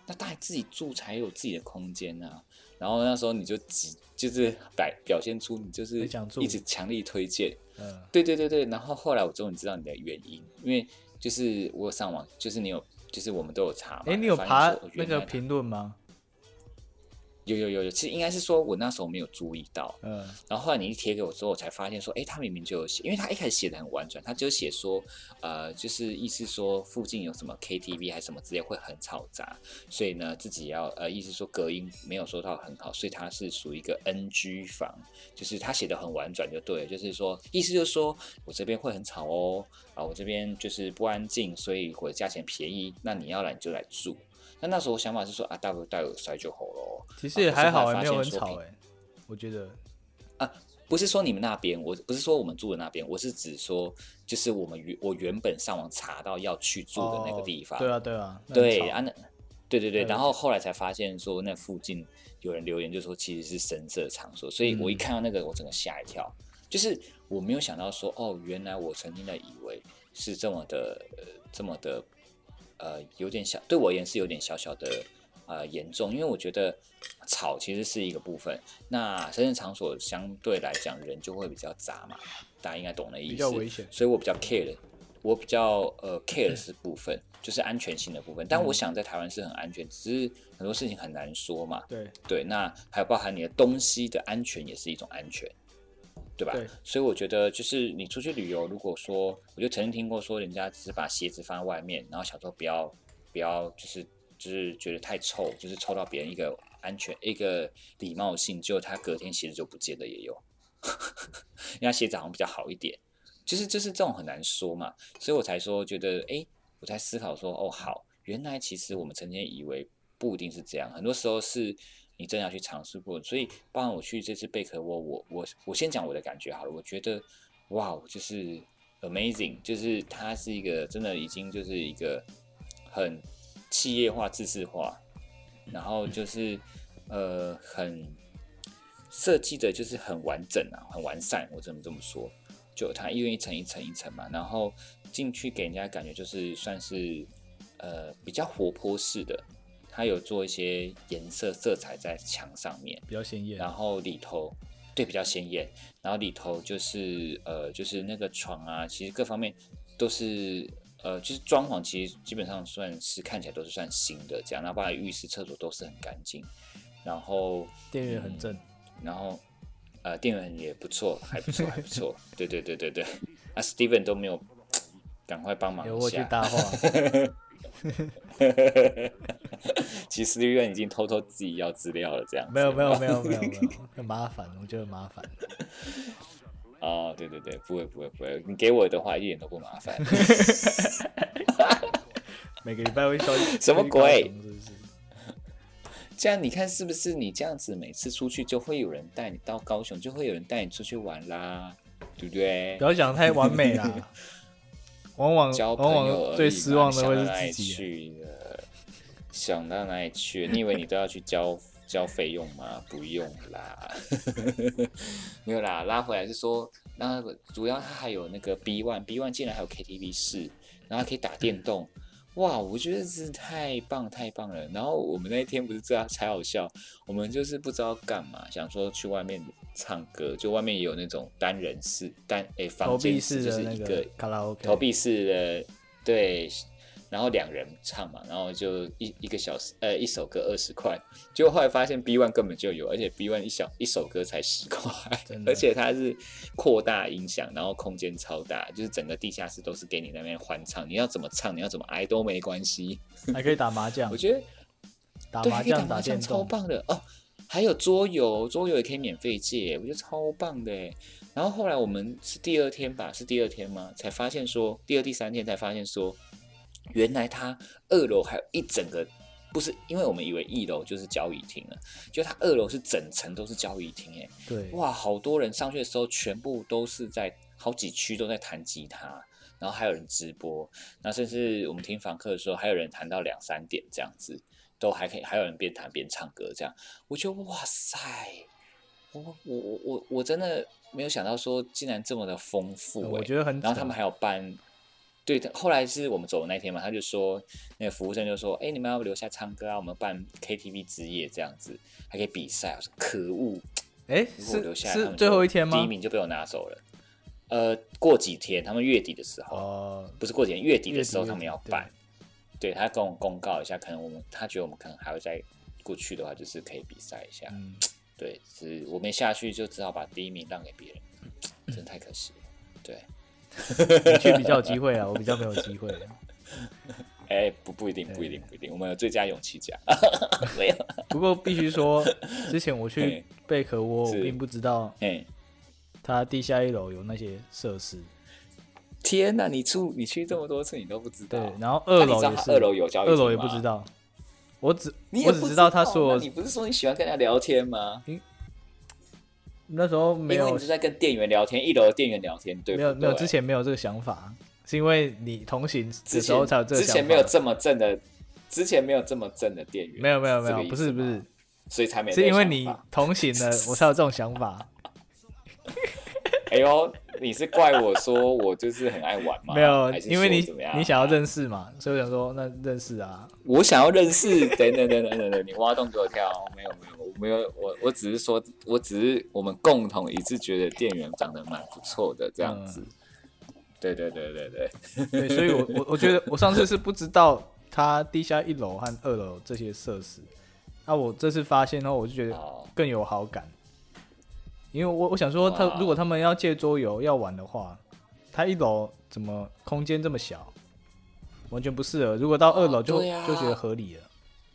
Speaker 2: 那当然自己住才有自己的空间啊。然后那时候你就只，就是表表现出你就是一直强力推荐，
Speaker 3: 嗯，
Speaker 2: 对对对对。然后后来我终于知道你的原因，因为就是我有上网，就是你有，就是我们都有查嘛。
Speaker 3: 哎，你有爬
Speaker 2: 说
Speaker 3: 那个？评论吗？
Speaker 2: 有有有有，其实应该是说我那时候没有注意到，
Speaker 3: 嗯，
Speaker 2: 然后后来你一贴给我之后，我才发现说，哎，他明明就有写，因为他一开始写的很婉转，他就写说，呃，就是意思说附近有什么 KTV 还是什么之类会很吵杂，所以呢自己要呃，意思说隔音没有说到很好，所以它是属于一个 NG 房，就是他写的很婉转就对了，就是说意思就是说我这边会很吵哦，啊，我这边就是不安静，所以我的价钱便宜，那你要来你就来住。那那时候我想法是说啊，大不了戴耳塞就好了。
Speaker 3: 其实也还好，哎，没有很吵，哎，我觉得。
Speaker 2: 啊，不是说你们那边，我不是说我们住的那边，我是指说，就是我们原我原本上网查到要去住的那个地方。
Speaker 3: 哦对啊，对啊，
Speaker 2: 对啊，那对对对，然后后来才发现说那附近有人留言就说其实是深色场所，所以我一
Speaker 3: 嗯
Speaker 2: 看到那个我整个吓一跳，就是我没有想到说哦，原来我曾经的以为是这么的呃这么的呃有点小，对我而言是有点小小的呃严重，因为我觉得吵其实是一个部分，那深圳场所相对来讲人就会比较杂嘛，大家应该懂的意思，
Speaker 3: 比较危险
Speaker 2: 所以我比较 care 的，我比较呃 care 的是部分，就是安全性的部分。但我想在台湾是很安全，只是很多事情很难说嘛。
Speaker 3: 对，
Speaker 2: 对，那还有包含你的东西的安全也是一种安全。对吧？
Speaker 3: 对
Speaker 2: 所以我觉得就是你出去旅游，如果说我就曾经听过说，人家只是把鞋子放在外面，然后想说不要不要就是就是觉得太臭，就是臭到别人一个安全一个礼貌性，结果他隔天鞋子就不见了也有，因为他鞋子好像比较好一点，就是就是这种很难说嘛，所以我才说觉得哎，我在思考说哦好，原来其实我们曾经以为不一定是这样，很多时候是。你真的要去尝试过，所以包含我去这次贝壳窝，我我我先讲我的感觉好了。我觉得，哇，就是 amazing，就是它是一个真的已经就是一个很企业化、自治化，然后就是呃很设计的，就是很完整啊，很完善。我怎么这么说？就它因为一层一层一层嘛，然后进去给人家感觉就是算是呃比较活泼式的。它有做一些颜色色彩在墙上面，
Speaker 3: 比较鲜艳。
Speaker 2: 然后里头对比较鲜艳，然后里头就是呃就是那个床啊，其实各方面都是呃就是装潢，其实基本上算是看起来都是算新的这样。然后包括浴室、厕所都是很干净，然后
Speaker 3: 电源很正，
Speaker 2: 然后呃电源也不错，还不错，还不错。对对对对对，啊 Steven 都没有 赶快帮忙
Speaker 3: 一下。
Speaker 2: 其实医院已经偷偷自己要资料了，这样
Speaker 3: 没有没有没有没有没有，很麻烦，我觉得麻烦。
Speaker 2: 哦，对对对，不会不会不会，你给我的话一点都不麻烦。
Speaker 3: 每个礼拜会收
Speaker 2: 什么鬼？这样你看是不是？你这样子每次出去就会有人带你到高雄，就会有人带你出去玩啦，对不对？
Speaker 3: 不要讲太完美啦。往往交朋友最失望的会是自己。
Speaker 2: 想到哪里去？你以为你都要去交 交费用吗？不用啦，没有啦。拉回来是说，那主要它还有那个 B One，B One 竟然还有 KTV 室，然后可以打电动。哇，我觉得是太棒太棒了。然后我们那一天不是这样才好笑，我们就是不知道干嘛，想说去外面唱歌，就外面也有那种单人式单诶房间
Speaker 3: 式，
Speaker 2: 就是一个
Speaker 3: 卡拉 OK
Speaker 2: 投币式的，对。然后两人唱嘛，然后就一一个小时，呃，一首歌二十块。结果后来发现 B One 根本就有，而且 B One 一小 一首歌才十块，而且它是扩大音响，然后空间超大，就是整个地下室都是给你那边欢唱，你要怎么唱，你要怎么挨都没关系，
Speaker 3: 还可以打麻将。
Speaker 2: 我觉得
Speaker 3: 打麻将
Speaker 2: 打麻将超棒的哦，还有桌游，桌游也可以免费借，我觉得超棒的。然后后来我们是第二天吧，是第二天吗？才发现说第二第三天才发现说。原来它二楼还有一整个，不是因为我们以为一楼就是交易厅了，就它二楼是整层都是交易厅，哎，
Speaker 3: 对，
Speaker 2: 哇，好多人上去的时候，全部都是在好几区都在弹吉他，然后还有人直播，那甚至我们听房客的时候，还有人弹到两三点这样子，都还可以，还有人边弹边唱歌这样，我觉得哇塞，我我我我我真的没有想到说竟然这么的丰富，
Speaker 3: 我觉得很，
Speaker 2: 然后他们还有办。对的，后来是我们走的那天嘛，他就说，那个服务生就说，哎，你们要留下唱歌啊，我们办 KTV 之夜这样子，还可以比赛。我说可恶，
Speaker 3: 哎，是是最后一天吗？
Speaker 2: 第一名就被我拿走了。呃，过几天，他们月底的时候，
Speaker 3: 哦，
Speaker 2: 不是过几天，月底的时候他们要办。对他跟我公告一下，可能我们他觉得我们可能还会再过去的话，就是可以比赛一下。对，是我没下去，就只好把第一名让给别人，真的太可惜了。对。
Speaker 3: 你去比较有机会啊，我比较没有机会。
Speaker 2: 哎，不不一定，不一定，不一定。我们有最佳勇气奖，没有。
Speaker 3: 不过必须说，之前我去贝壳窝，我并不知道，
Speaker 2: 哎，
Speaker 3: 它地下一楼有那些设施。
Speaker 2: 天哪，你住你去这么多次，你都不知道？
Speaker 3: 对，然后二楼也是，
Speaker 2: 二楼有交易
Speaker 3: 二楼也不知道。我只
Speaker 2: 我
Speaker 3: 只知道他说，
Speaker 2: 你不是说你喜欢跟人家聊天吗？
Speaker 3: 那时候没有，
Speaker 2: 你是在跟店员聊天，一楼的店员聊天，对，
Speaker 3: 没有没有，之前没有这个想法，是因为你同行的时候才有这个
Speaker 2: 想法。之前没有这么正的，之前没有这么正的店员，
Speaker 3: 没有没有没有，不是不是，
Speaker 2: 所以才没。
Speaker 3: 是因为你同行的，我才有这种想法。
Speaker 2: 哎呦，你是怪我说我就是很爱玩吗？
Speaker 3: 没有，因为你你想要认识嘛，所以我想说那认识啊。
Speaker 2: 我想要认识，等等等等等等，你挖洞给我跳，没有没有，我没有，我我只是说，我只是我们共同一致觉得店员长得蛮不错的这样子。对对对对
Speaker 3: 对，对，所以我我我觉得我上次是不知道他地下一楼和二楼这些设施，那我这次发现后，我就觉得更有好感。因为我我想说他
Speaker 2: 哇
Speaker 3: 如果他们要借桌游要玩的话，他一楼怎么空间这么小，完全不适合。如果到二楼就、就觉得合理了。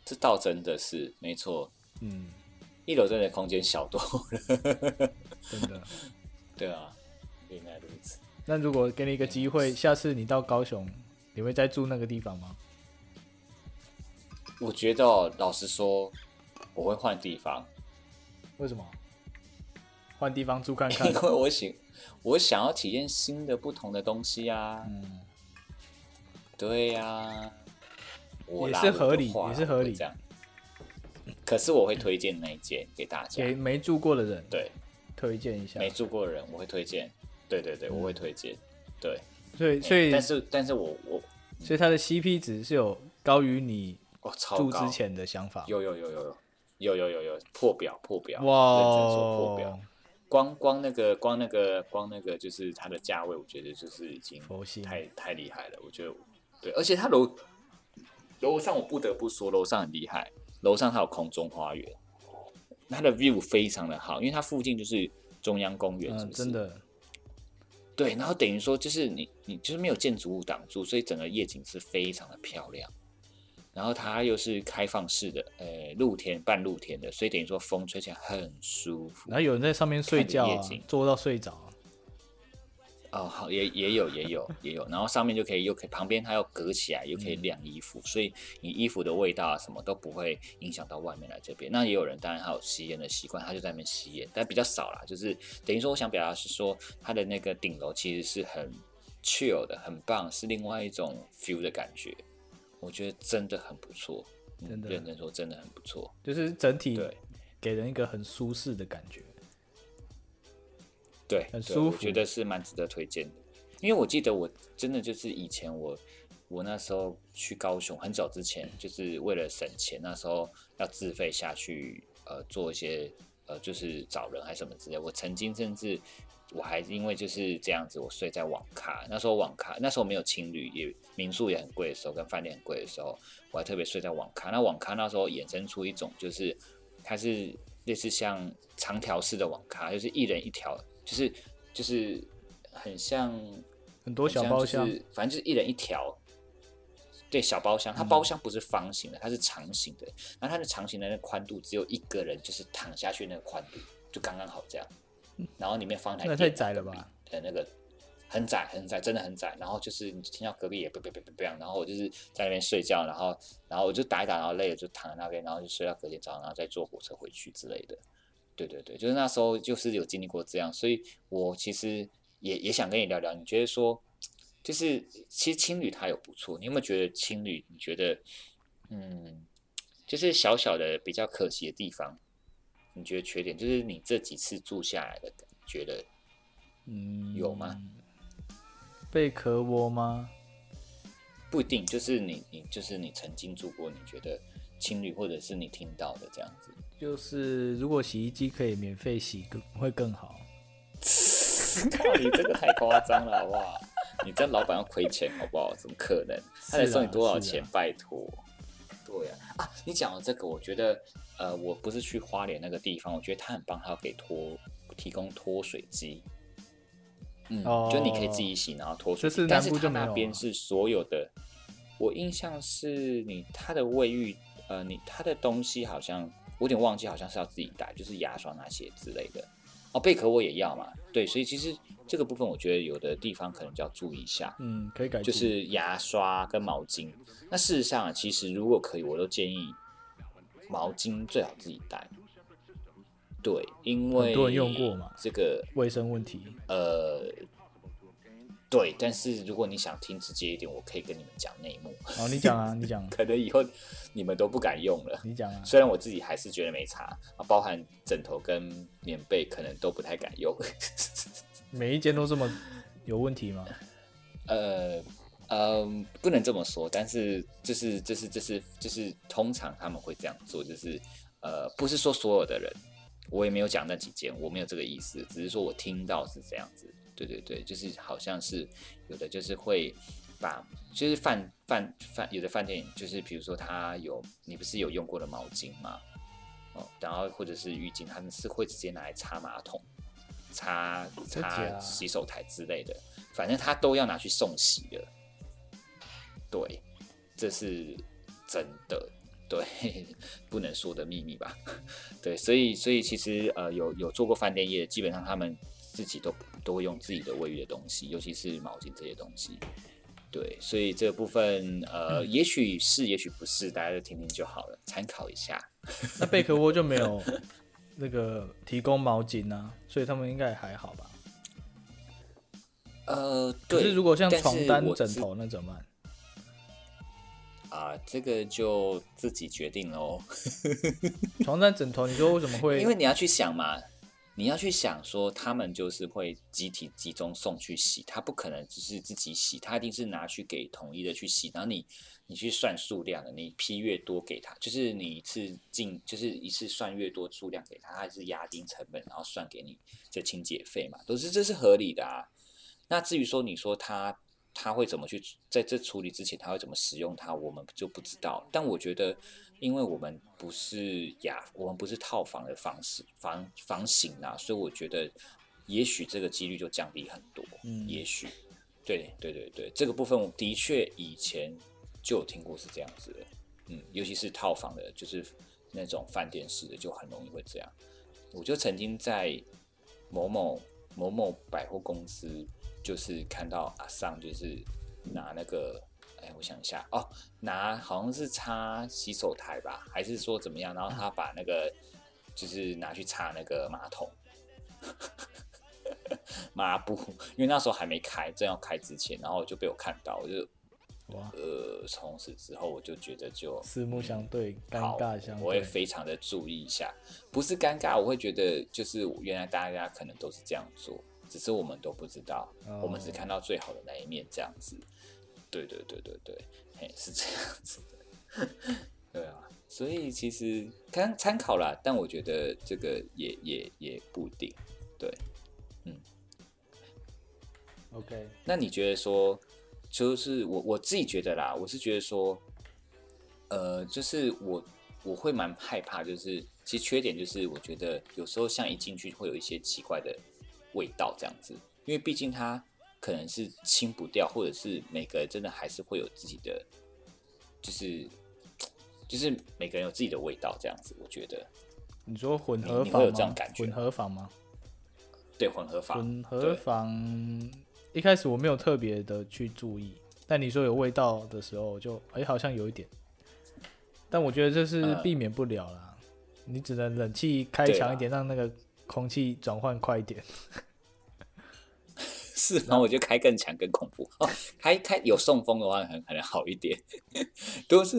Speaker 2: 这倒真的是没错，
Speaker 3: 嗯，
Speaker 2: 一楼真的空间小多了。
Speaker 3: 真的。
Speaker 2: 对啊，原来如此。
Speaker 3: 那如果给你一个机会，下次你到高雄，你会再住那个地方吗？
Speaker 2: 我觉得哦、老实说，我会换地方，
Speaker 3: 为什么？换地方住看看
Speaker 2: 因。为我想我想要体验新的、不同的东西啊。
Speaker 3: 嗯，
Speaker 2: 对呀、我
Speaker 3: 也是合理也是合理
Speaker 2: 这样。可是我会推荐那一间给大家
Speaker 3: 给，没住过的人
Speaker 2: 对，
Speaker 3: 推荐一下。
Speaker 2: 没住过的人我会推荐。对对对，我会推荐。对，
Speaker 3: 所以所以
Speaker 2: 但是但是我我
Speaker 3: 所以它的 CP 值是有高于你住之，前的想法。
Speaker 2: 有有有有有有有有有破表破表，
Speaker 3: 哇
Speaker 2: 认真说破表
Speaker 3: 哦，。
Speaker 2: 光光那个光那个光那个就是它的价位，我觉得就是已经太太厉害了。我觉得对，而且它楼楼上我不得不说，楼上很厉害，楼上它有空中花园，它的 view 非常的好，因为它附近就是中央公园，是
Speaker 3: 嗯，
Speaker 2: 不是？
Speaker 3: 真的，
Speaker 2: 对，然后等于说就是你你就是没有建筑物挡住，所以整个夜景是非常的漂亮。然后它又是开放式的，呃，露天半露天的，所以等于说风吹起来很舒服。
Speaker 3: 然后有人在上面睡觉啊
Speaker 2: 看着夜景，
Speaker 3: 做到睡着啊。
Speaker 2: 哦，好，也也有也有也有，然后上面就可以又可以旁边它又隔起来，又可以晾衣服，所以你衣服的味道啊什么都不会影响到外面来这边。那也有人当然还有吸烟的习惯，他就在那边吸烟，但比较少啦。就是等于说，我想表达是说，它的那个顶楼其实是很 chill 的，很棒，是另外一种 feel 的感觉。我觉得真的很不错，嗯
Speaker 3: 真的
Speaker 2: 认真说真的很不错。
Speaker 3: 就是整体
Speaker 2: 对
Speaker 3: 给人一个很舒适的感觉。
Speaker 2: 对，
Speaker 3: 很舒服
Speaker 2: 我觉得是蛮值得推荐的。因为我记得我真的就是以前我我那时候去高雄很早之前，就是为了省钱，那时候要自费下去呃做一些呃就是找人还是什么之类。我曾经甚至我还因为就是这样子，我睡在网咖。那时候网咖那时候没有青旅，也民宿也很贵的时候，跟饭店很贵的时候，我还特别睡在网咖。那网咖那时候衍生出一种就是它是类似像长条式的网咖，就是一人一条，就是就是很像
Speaker 3: 很多小包厢
Speaker 2: 就是反正就是一人一条。对，小包厢，它包厢不是方形的，它是长形的。然后它的长形的那个宽度只有一个人，就是躺下去那个宽度，就刚刚好这样。然后里面放台
Speaker 3: 那太窄了吧？
Speaker 2: 的那个很窄很窄，真的很窄。然后就是你听到隔壁也不不不不不，然后我就是在那边睡觉，然后然后我就打一打，然后累了就躺在那边，然后就睡到隔天早上，然后再坐火车回去之类的。对对对，就是那时候就是有经历过这样，所以我其实也也想跟你聊聊，你觉得说，就是其实青旅它有不错，你有没有觉得青旅？你觉得嗯，就是小小的比较可惜的地方，你觉得缺点就是你这几次住下来的觉得
Speaker 3: 嗯，
Speaker 2: 有吗？
Speaker 3: 贝壳窝吗？
Speaker 2: 不一定，就是你你就是你曾经住过，你觉得青旅或者是你听到的这样子，
Speaker 3: 就是如果洗衣机可以免费洗，更会更好。
Speaker 2: 靠你这个太夸张了，好不好？你这老板要亏钱好不好？怎么可能？他得送你多少钱？
Speaker 3: 啊
Speaker 2: 拜托。对呀、啊，你讲的这个，我觉得，呃，我不是去花莲那个地方，我觉得他很棒，他要给脱提供脱水机。嗯，
Speaker 3: 哦
Speaker 2: 就你可以自己洗，然后脱水。但是他那边是所有的，我印象是你他的卫浴，呃，你他的东西好像我有点忘记，好像是要自己带，就是牙刷那些之类的。哦，贝壳我也要嘛，对，所以其实这个部分我觉得有的地方可能就要注意一下。
Speaker 3: 嗯，可以改进。
Speaker 2: 就是牙刷跟毛巾。那事实上啊，其实如果可以，我都建议毛巾最好自己带。对，因为
Speaker 3: 很多人用过嘛
Speaker 2: 这个
Speaker 3: 卫生问题。
Speaker 2: 呃，对，但是如果你想听直接一点，我可以跟你们讲内幕，
Speaker 3: 哦，你讲啊，你讲啊，
Speaker 2: 可能以后你们都不敢用了。
Speaker 3: 你讲啊。
Speaker 2: 虽然我自己还是觉得没差，啊，包含枕头跟棉被，可能都不太敢用。
Speaker 3: 每一间都这么有问题吗？
Speaker 2: 呃，嗯，不能这么说，但是就是就是就是就是通常他们会这样做，就是呃，不是说所有的人，我也没有讲那几间，我没有这个意思，只是说我听到是这样子。对对对，就是好像是有的就是会把，就是饭饭饭有的饭店就是比如说他有你不是有用过的毛巾吗？哦，然后或者是浴巾，他们是会直接拿来擦马桶。擦擦洗手台之类的，反正他都要拿去送洗的。对，这是真的，对，不能说的秘密吧？对，所以所以其实呃，有有做过饭店业，基本上他们自己都都会用自己的卫浴的东西，尤其是毛巾这些东西。对，所以这个部分呃，也许是，也许不是，大家就听听就好了，参考一下。
Speaker 3: 那贝壳窝就没有那个提供毛巾啊，所以他们应该还好吧？
Speaker 2: 呃，对可。
Speaker 3: 是如果像床单、枕头那怎么办？
Speaker 2: 啊、这个就自己决定喽。
Speaker 3: 床单、枕头，你说为什么会？
Speaker 2: 因为你要去想嘛，你要去想说，他们就是会集体集中送去洗，他不可能只是自己洗，他一定是拿去给统一的去洗，然后你你去算数量的，你批越多给他，就是你一次进就是一次算越多数量给他，他还是压低成本，然后算给你这清洁费嘛，都是这是合理的啊。那至于说你说他他会怎么去在这处理之前，他会怎么使用它，我们就不知道。但我觉得，因为我们不是雅，我们不是套房的方式房房型啊，所以我觉得也许这个几率就降低很多。
Speaker 3: 嗯
Speaker 2: 也许，对对对对，这个部分我的确以前就有听过是这样子的。嗯，尤其是套房的，就是那种饭店式的，就很容易会这样。我就曾经在某某某某百货公司，就是看到阿尚就是拿那个，哎，我想一下哦，拿好像是擦洗手台吧，还是说怎么样？然后他把那个就是拿去擦那个马桶。抹布，因为那时候还没开，正要开之前，然后就被我看到，我就
Speaker 3: 哇，
Speaker 2: 呃，从此之后我就觉得就
Speaker 3: 四目相对，尴
Speaker 2: 好
Speaker 3: 尬相
Speaker 2: 我会。非常的注意一下，不是尴尬，我会觉得就是原来大家可能都是这样做，只是我们都不知道，
Speaker 3: 哦
Speaker 2: 我们只看到最好的那一面，这样子。对对对对对，嘿，是这样子的。对啊，所以其实看参考啦，但我觉得这个也也也不一定。对，嗯
Speaker 3: OK，
Speaker 2: 那你觉得说，就是我我自己觉得啦，我是觉得说，呃，就是我我会蛮害怕，就是其实缺点就是我觉得有时候像一进去会有一些奇怪的味道这样子，因为毕竟它可能是清不掉，或者是每个人真的还是会有自己的，就是就是每个人有自己的味道这样子，我觉得
Speaker 3: 你说混合
Speaker 2: 你你会有
Speaker 3: 房吗？
Speaker 2: 这种感觉
Speaker 3: 混合房吗？
Speaker 2: 对混合房，
Speaker 3: 混合房一开始我没有特别的去注意，但你说有味道的时候，我就哎、好像有一点，但我觉得这是
Speaker 2: 嗯
Speaker 3: 避免不了啦，你只能冷气开强一点，让那个空气转换快一点。
Speaker 2: 是，然后我就开更强、更恐怖哦。开开有送风的话，可能可能好一点，都是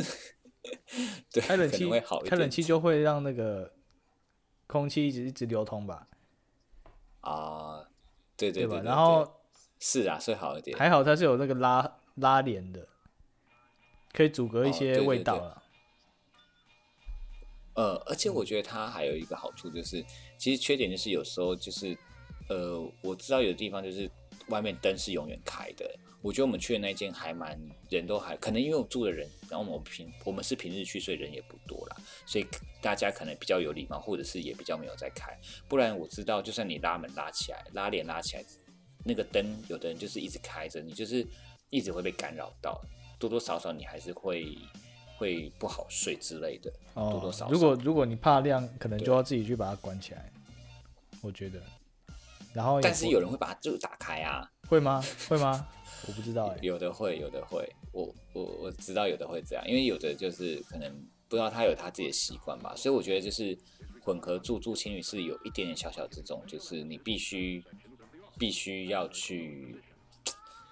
Speaker 2: 对，可
Speaker 3: 开冷气
Speaker 2: 能会好一点。
Speaker 3: 开冷气就会让那个空气一直一直流通吧，
Speaker 2: 啊，对对
Speaker 3: 吧？
Speaker 2: 对，
Speaker 3: 然后
Speaker 2: 是啊，是好一点。
Speaker 3: 还好它是有那个拉拉帘的，可以阻隔一
Speaker 2: 哦
Speaker 3: 些味道了。
Speaker 2: 呃，而且我觉得它还有一个好处就是，其实缺点就是有时候就是，呃，我知道有的地方就是外面灯是永远开的。我觉得我们去的那间还蛮人都还可能因为我住的人，然后我们平我们是平日去，所以人也不多啦，所以大家可能比较有礼貌，或者是也比较没有在开。不然我知道，就算你拉门拉起来，拉帘拉起来，那个灯有的人就是一直开着，你就是一直会被干扰到，多多少少你还是会会不好睡之类的。多多
Speaker 3: 哦
Speaker 2: 少，少
Speaker 3: 如果如果你怕亮，可能就要自己去把它关起来，我觉得。然后
Speaker 2: 但是有人会把它就打开啊，
Speaker 3: 会吗？会吗？我不知道哎、
Speaker 2: 有的会，有的会，我我我知道有的会这样，因为有的就是可能不知道他有他自己的习惯吧，所以我觉得就是混合住住情侣是有一点点小小这种，就是你必须必须要去，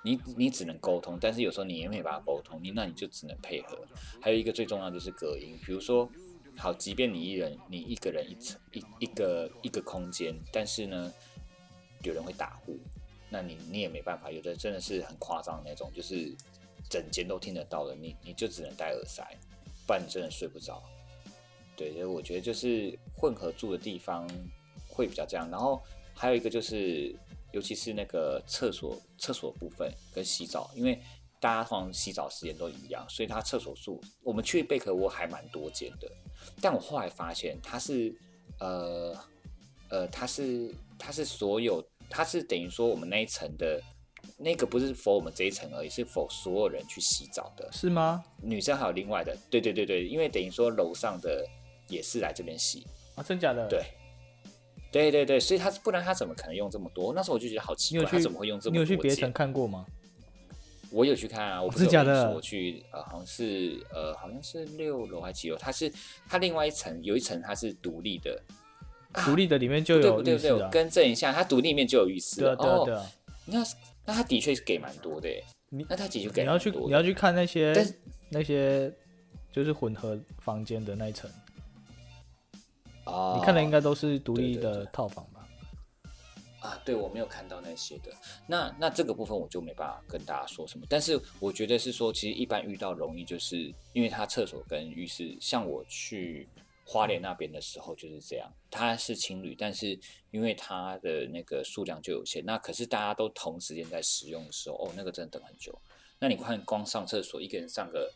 Speaker 2: 你你只能沟通，但是有时候你也没办法沟通，你那你就只能配合。还有一个最重要就是隔音，比如说，好，即便你一人你一个人一层一一个一个空间，但是呢，有人会打呼，那你你也没办法，有的真的是很夸张那种，就是整间都听得到的，你你就只能戴耳塞，不然你真的睡不着。对，所以我觉得就是混合住的地方会比较这样，然后还有一个就是，尤其是那个厕所厕所部分跟洗澡，因为大家通常洗澡时间都一样，所以它厕所数我们去贝壳窝还蛮多间的，但我后来发现它是呃呃它是它是所有，它是等于说我们那一层的，那个不是否我们这一层而已，是否所有人去洗澡的。
Speaker 3: 是吗？
Speaker 2: 女生还有另外的，对对对对，因为等于说楼上的也是来这边洗，
Speaker 3: 啊，真假的？
Speaker 2: 对，对对对，所以他不然他怎么可能用这么多？那时候我就觉得好奇怪，他怎么会用这么多你
Speaker 3: 有去别层看过吗？
Speaker 2: 我有去看啊，我不
Speaker 3: 是假的
Speaker 2: 我去呃，好像是呃，好像是六楼还是几楼？它是它另外一层有一层它是独立的，
Speaker 3: 独立的里面就
Speaker 2: 对
Speaker 3: 有
Speaker 2: 不对不对？我
Speaker 3: 浴室啊。
Speaker 2: 更正一下，它独立里面就有浴室
Speaker 3: 对啊，对啊，对。
Speaker 2: 那那它的确是给蛮多的耶，
Speaker 3: 你
Speaker 2: 那它的确给
Speaker 3: 你要去
Speaker 2: 蛮多的
Speaker 3: 你要去看那些那些就是混合房间的那一层，
Speaker 2: 哦，
Speaker 3: 你看的应该都是独立的套房吧？
Speaker 2: 啊，对我没有看到那些的。那那这个部分我就没办法跟大家说什么，但是我觉得是说，其实一般遇到容易，就是因为它厕所跟浴室，像我去花莲那边的时候就是这样，它是情侣，但是因为它的那个数量就有限，那可是大家都同时间在使用的时候，哦，那个真的等很久。那你看，光上厕所一个人上个，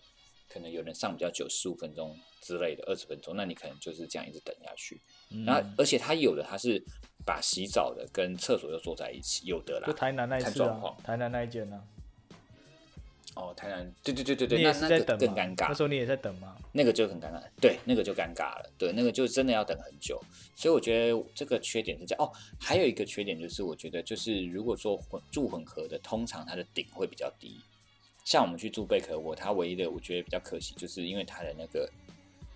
Speaker 2: 可能有人上比较久，十五分钟之类的，二十分钟，那你可能就是这样一直等下去。
Speaker 3: 嗯
Speaker 2: 然后，而且它有的它是把洗澡的跟厕所又做在一起，有的啦。
Speaker 3: 就台南那一次啊台南那一间呢？
Speaker 2: 哦，台南，对对对对对，
Speaker 3: 你也是
Speaker 2: 那那个
Speaker 3: 在等吗？
Speaker 2: 更尴尬，
Speaker 3: 那时候你也在等吗？
Speaker 2: 那个就很尴尬，对，那个就尴尬了，对，那个就真的要等很久。所以我觉得这个缺点是这样。哦，还有一个缺点就是，我觉得就是如果说混住混合的，通常它的顶会比较低。像我们去住贝壳窝，它唯一的我觉得比较可惜，就是因为它的那个，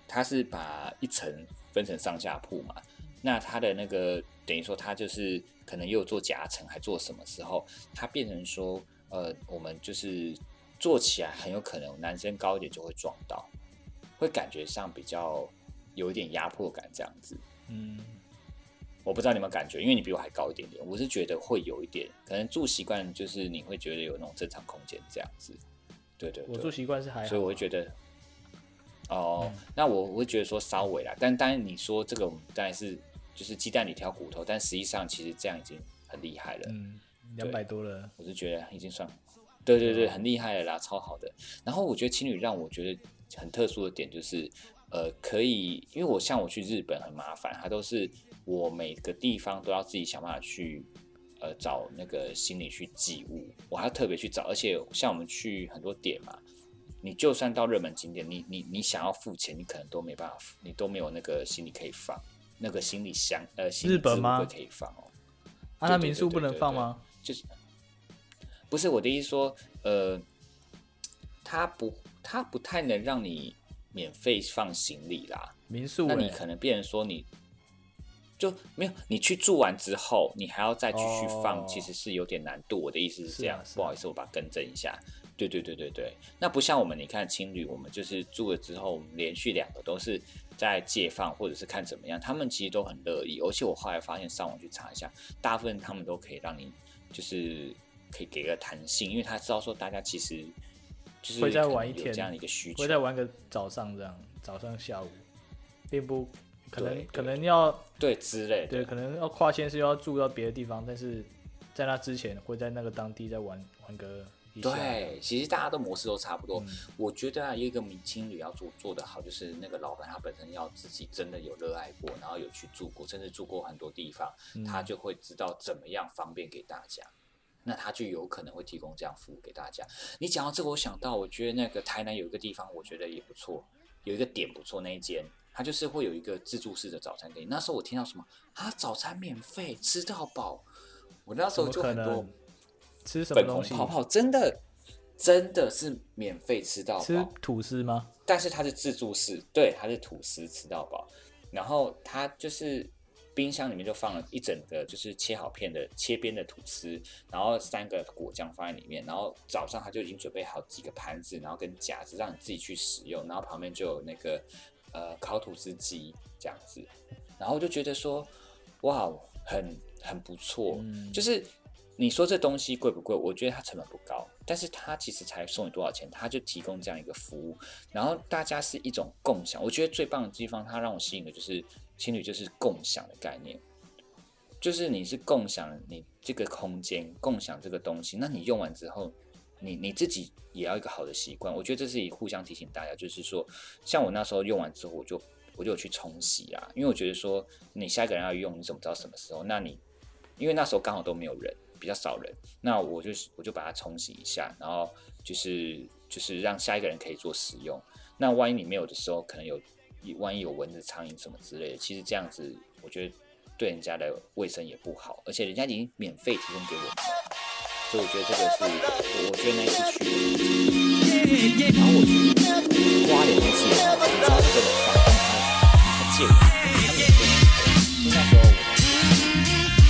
Speaker 2: 它是把一层分成上下铺嘛，那它的那个等于说它就是可能又做夹层，还做什么时候，它变成说，呃，我们就是做起来很有可能男生高一点就会撞到，会感觉上比较有一点压迫感这样子。
Speaker 3: 嗯，
Speaker 2: 我不知道你们感觉，因为你比我还高一点点，我是觉得会有一点，可能住习惯就是你会觉得有那种正常空间这样子。对对对，
Speaker 3: 我住习惯是还好啊，
Speaker 2: 所以我会觉得，哦，那我我会觉得说稍微啦，但当然你说这个我们当然是就是鸡蛋里挑骨头，但实际上其实这样已经很厉害了。
Speaker 3: 嗯，两百多了，
Speaker 2: 我是觉得已经算，对对对，很厉害的啦，超好的。然后我觉得情侣让我觉得很特殊的点就是，呃，可以，因为我像我去日本很麻烦，它都是我每个地方都要自己想办法去，呃，找那个行李去寄物，我还要特别去找，而且像我们去很多点嘛。你就算到热门景点，你你你想要付钱，你可能都没办法付，你都没有那个行李可以放，那个行李箱呃，行李
Speaker 3: 日本吗
Speaker 2: 可以放哦。
Speaker 3: 啊，那民宿不能放吗？
Speaker 2: 就是不是我的意思说，呃，他不他不太能让你免费放行李啦，
Speaker 3: 民宿欸
Speaker 2: 那你可能变成说你就没有你去住完之后，你还要再继续放，
Speaker 3: 哦
Speaker 2: 其实是有点难度。我的意思是这样，
Speaker 3: 啊啊
Speaker 2: 不好意思，我把它更正一下。对对对对对，那不像我们，你看情侣，我们就是住了之后，我们连续两个都是在借放，或者是看怎么样，他们其实都很乐意。而且我后来发现，上网去查一下，大部分他们都可以让你就是可以给个弹性，因为他知道说大家其实就是
Speaker 3: 会再玩一天
Speaker 2: 这样的一个需求
Speaker 3: 会。再玩个早上这样，早上下午，并不可能可能要
Speaker 2: 对之类的，
Speaker 3: 对，可能要跨县是，要住到别的地方，但是在那之前会在那个当地再玩玩个。
Speaker 2: 对，其实大家的模式都差不多。
Speaker 3: 嗯
Speaker 2: 我觉得啊，有一个明青旅要做做得好，就是那个老板他本身要自己真的有热爱过，然后有去住过，甚至住过很多地方，
Speaker 3: 嗯
Speaker 2: 他就会知道怎么样方便给大家。那他就有可能会提供这样服务给大家。你讲到这个，我想到，我觉得那个台南有一个地方，我觉得也不错，有一个点不错，那一间它就是会有一个自助式的早餐给你。那时候我听到什么啊，早餐免费，吃到饱，我那时候就很多？
Speaker 3: 吃什么
Speaker 2: 粉
Speaker 3: 东西？
Speaker 2: 红泡泡，真的真的是免费吃到
Speaker 3: 吃
Speaker 2: 饱，
Speaker 3: 吐司吗？
Speaker 2: 但是它是自助式，对，它是吐司吃到饱，然后它就是冰箱里面就放了一整个就是切好片的切边的吐司，然后三个果酱放在里面，然后早上他就已经准备好几个盘子，然后跟夹子让你自己去使用，然后旁边就有那个呃烤吐司机这样子，然后我就觉得说哇，很很不错，
Speaker 3: 嗯
Speaker 2: 就是你说这东西贵不贵？我觉得它成本不高，但是它其实才送你多少钱，它就提供这样一个服务，然后大家是一种共享。我觉得最棒的地方，它让我吸引的就是情侣就是共享的概念，就是你是共享你这个空间，共享这个东西，那你用完之后。你你自己也要一个好的习惯，我觉得这是互相提醒大家，就是说，像我那时候用完之后，我就我就有去冲洗啊，因为我觉得说你下一个人要用，你怎么知道什么时候？那你因为那时候刚好都没有人，比较少人，那我就是我就把它冲洗一下，然后就是就是让下一个人可以做使用。那万一你没有的时候，可能有万一有蚊子、苍蝇什么之类的，其实这样子我觉得对人家的卫生也不好，而且人家已经免费提供给我们了，所以我觉得这个是我我觉得那一次去，然后我去花莲那次，你知道这个房东他他借我，他免费提供，就那时候我们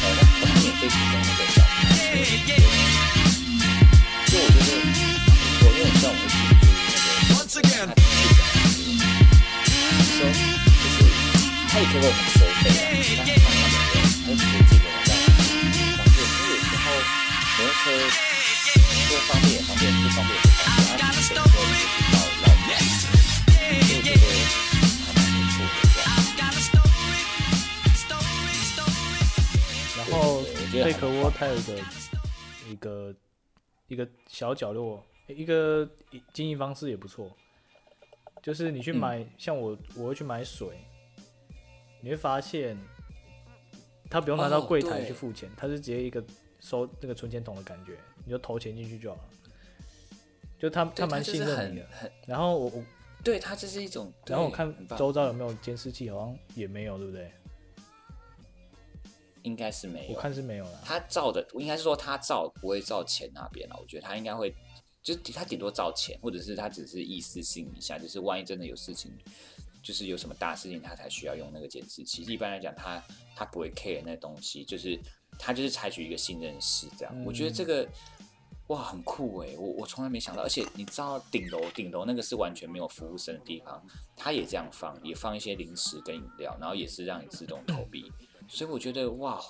Speaker 2: 呃他他免费提供他也可以为我们收费啊，但是他他没有，他就直接寄给我们这样方便，因为有时候摩托车多方便也方便，不方便也不方便，他自己本身就是绕绕远，所以我觉得还蛮不错的这样。
Speaker 3: 然后贝壳窝它有一个一个一个小角落，一个经营方式也不错，就是你去买，像我我会去买水，你会发现他不用拿到
Speaker 2: 哦
Speaker 3: 柜台去付钱，他是直接一个收那个存钱筒的感觉，你就投钱进去就好了。就他他蛮信任你的，然后我我
Speaker 2: 对他这是一种，
Speaker 3: 然后我看周遭有没有监视器，好像也没有，对不对？
Speaker 2: 应该是没有我，
Speaker 3: 看是没有了。
Speaker 2: 他照的应该是说他照不会照钱那边了，我觉得他应该会，就是他顶多照钱，或者是他只是意思性一下，就是万一真的有事情，就是有什么大事情，他才需要用那个监视器。一般来讲，他他不会 care 那东西，就是他就是采取一个信任式这样。
Speaker 3: 嗯
Speaker 2: 我觉得这个哇很酷哎，我我从来没想到，而且你知道顶楼顶楼那个是完全没有服务生的地方，他也这样放，也放一些零食跟饮料，然后也是让你自动投币，所以我觉得哇。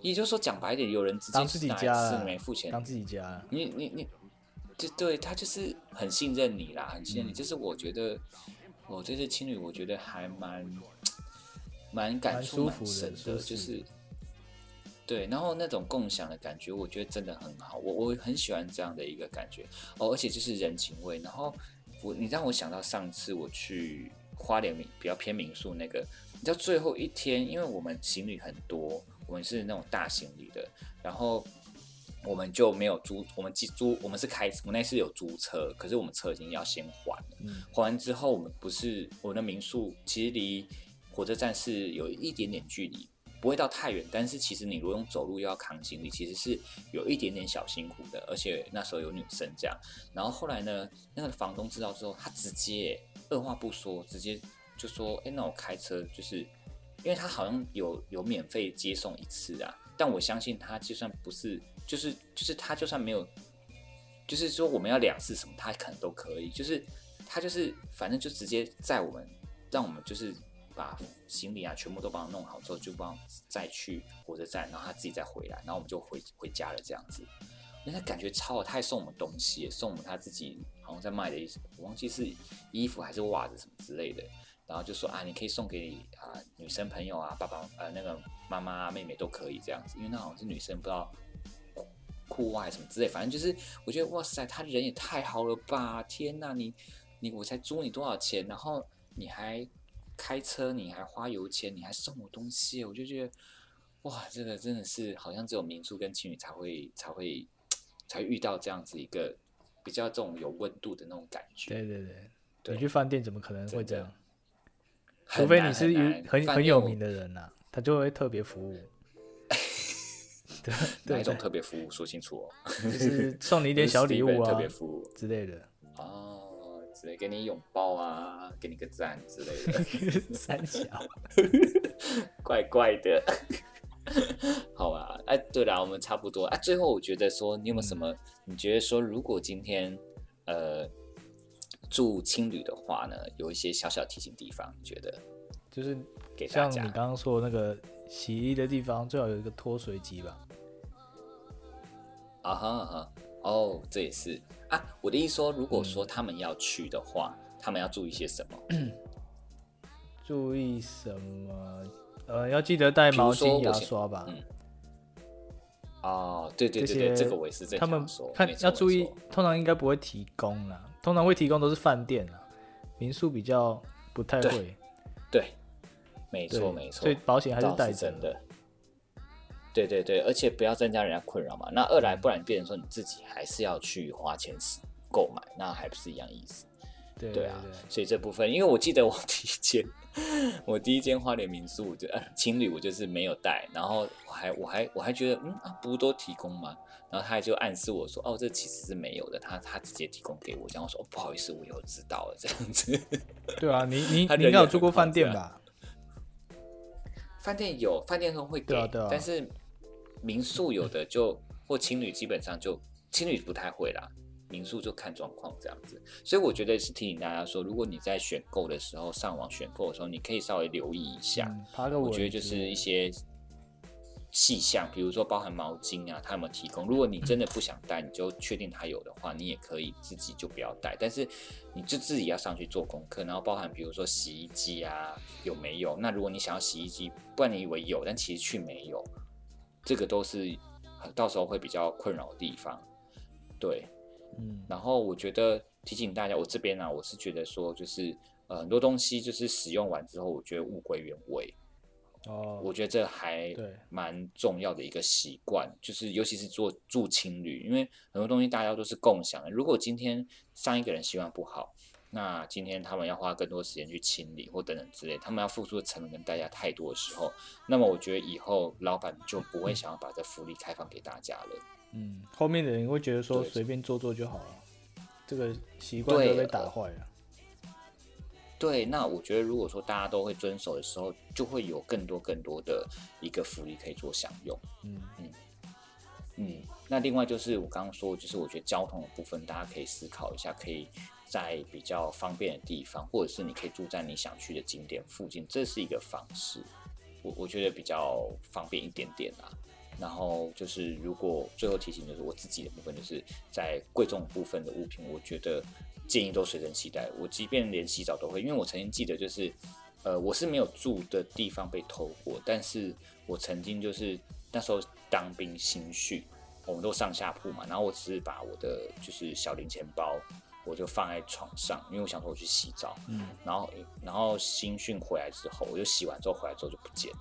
Speaker 2: 也就是说，讲白点，有人直接
Speaker 3: 自己
Speaker 2: 拿来
Speaker 3: 家了
Speaker 2: 吃没付钱，
Speaker 3: 当自己家，
Speaker 2: 你你你，就对他就是很信任你啦，很信任你。
Speaker 3: 嗯
Speaker 2: 这是我觉得，我这次青旅，我觉得还蛮蛮感触蛮深
Speaker 3: 舒适
Speaker 2: 就是对，然后那种共享的感觉，我觉得真的很好，我我很喜欢这样的一个感觉哦，而且就是人情味。然后我你让我想到上次我去花莲民比较偏民宿那个，你知道最后一天，因为我们行李很多，我们是那种大行李的，然后我们就没有租，我们寄租，我们是开，我那次有租车，可是我们车已经要先还了，
Speaker 3: 嗯。
Speaker 2: 还完之后，我们不是我们的民宿其实离火车站是有一点点距离，不会到太远，但是其实你如果用走路又要扛行李，其实是有一点点小辛苦的，而且那时候有女生这样，然后后来呢，那个房东知道之后，他直接二话不说，直接就说，哎，那我开车就是，因为他好像有有免费接送一次啊，但我相信他就算不是，就是就是他就算没有，就是说我们要两次什么，他可能都可以，就是他就是反正就直接载我们，让我们就是把行李啊全部都帮他弄好之后，就帮再去火车站，然后他自己再回来，然后我们就回回家了这样子。那他感觉超好，他还送我们东西，送我们他自己好像在卖的一，我忘记是衣服还是袜子什么之类的。然后就说啊，你可以送给啊女生朋友啊、爸爸呃那个妈妈啊、妹妹都可以这样子，因为那好像是女生不知道裤裤袜什么之类，反正就是我觉得哇塞，他人也太好了吧！天呐，你你我才租你多少钱，然后你还开车，你还花油钱，你还送我东西，我就觉得哇，这个真的是好像只有民宿跟情侣才会才会才遇到这样子一个比较这种有温度的那种感觉。
Speaker 3: 对对对，
Speaker 2: 对
Speaker 3: 你去饭店怎么可能会这样？除非你是有很很有名的人呐、他就会特别服务，对
Speaker 2: 哪 一种特别服务说清楚哦。
Speaker 3: 就是送你一点 小礼物
Speaker 2: Steven 特
Speaker 3: 啊
Speaker 2: 别服务
Speaker 3: 之类的。
Speaker 2: 哦，之类给你拥抱啊，给你个赞之类的，
Speaker 3: 三小，
Speaker 2: 怪怪的。好吧，哎，对了，我们差不多哎。最后，我觉得说，你有没有什么？你觉得说，如果今天呃住青旅的话呢，有一些小小提醒地方，你觉得
Speaker 3: 就是
Speaker 2: 给大家
Speaker 3: 像你刚刚说的那个洗衣的地方，最好有一个脱水机吧。
Speaker 2: 啊哈啊哈，哦，这也是啊。我的意思说，如果说他们要去的话，他们要注意些什么？
Speaker 3: 注意什么？呃，要记得带毛巾、牙刷吧。
Speaker 2: 嗯哦，对对对对，这个我也是正
Speaker 3: 他们看要注意，通常应该不会提供啦，通常会提供都是饭店啦，民宿比较不太
Speaker 2: 对
Speaker 3: 会。
Speaker 2: 对，没错没错，
Speaker 3: 所以保险还是带
Speaker 2: 真的。对对对，而且不要增加人家困扰嘛。那二来，不然变成说你自己还是要去花钱购买，那还不是一样意思？
Speaker 3: 对
Speaker 2: 对啊，所以这部分，因为我记得我第一间，我第一间花莲民宿，就呃情侣，我就是没有带，然后我还我还我还觉得，嗯啊，不都提供吗？然后他就暗示我说，哦，这其实是没有的，他他直接提供给我，这样我说，哦，不好意思，我以后知道了，这样子。
Speaker 3: 对啊，你你你应该有住过饭店吧？
Speaker 2: 饭店有，饭店会给，但是民宿有的就或情侣基本上就情侣不太会啦。民宿就看状况这样子，所以我觉得是提醒大家说，如果你在选购的时候，上网选购的时候，你可以稍微留意一下。我觉得就是一些细项，比如说包含毛巾啊，他有没有提供？如果你真的不想带，你就确定他有的话，你也可以自己就不要带。但是你就自己要上去做功课，然后包含比如说洗衣机啊有没有？那如果你想要洗衣机，不然你以为有，但其实去没有，这个都是到时候会比较困扰的地方。对。嗯，然后我觉得提醒大家，我这边呢，我是觉得说，就是呃，很多东西就是使用完之后，我觉得物归原位。哦，我觉得这还蛮重要的一个习惯，就是尤其是做住青旅，因为很多东西大家都是共享的。如果今天上一个人习惯不好，那今天他们要花更多时间去清理或等等之类，他们要付出的成本跟代价太多的时候，那么我觉得以后老板就不会想要把这福利开放给大家了。
Speaker 3: 嗯，后面的人会觉得说随便做做就好了，这个习惯都被打坏了。
Speaker 2: 对，那我觉得如果说大家都会遵守的时候，就会有更多更多的一个福利可以做享用。嗯嗯嗯。那另外就是我刚刚说，就是我觉得交通的部分，大家可以思考一下，可以在比较方便的地方，或者是你可以住在你想去的景点附近，这是一个方式。我我觉得比较方便一点点啊。然后就是，如果最后提醒就是我自己的部分，就是在贵重部分的物品，我觉得建议都随身携带。我即便连洗澡都会，因为我曾经记得就是，呃，我是没有住的地方被偷过，但是我曾经就是那时候当兵新训，我们都上下铺嘛，然后我只是把我的就是小零钱包，我就放在床上，因为我想说我去洗澡，嗯，然后然后新训回来之后，我就洗完之后回来之后就不见了。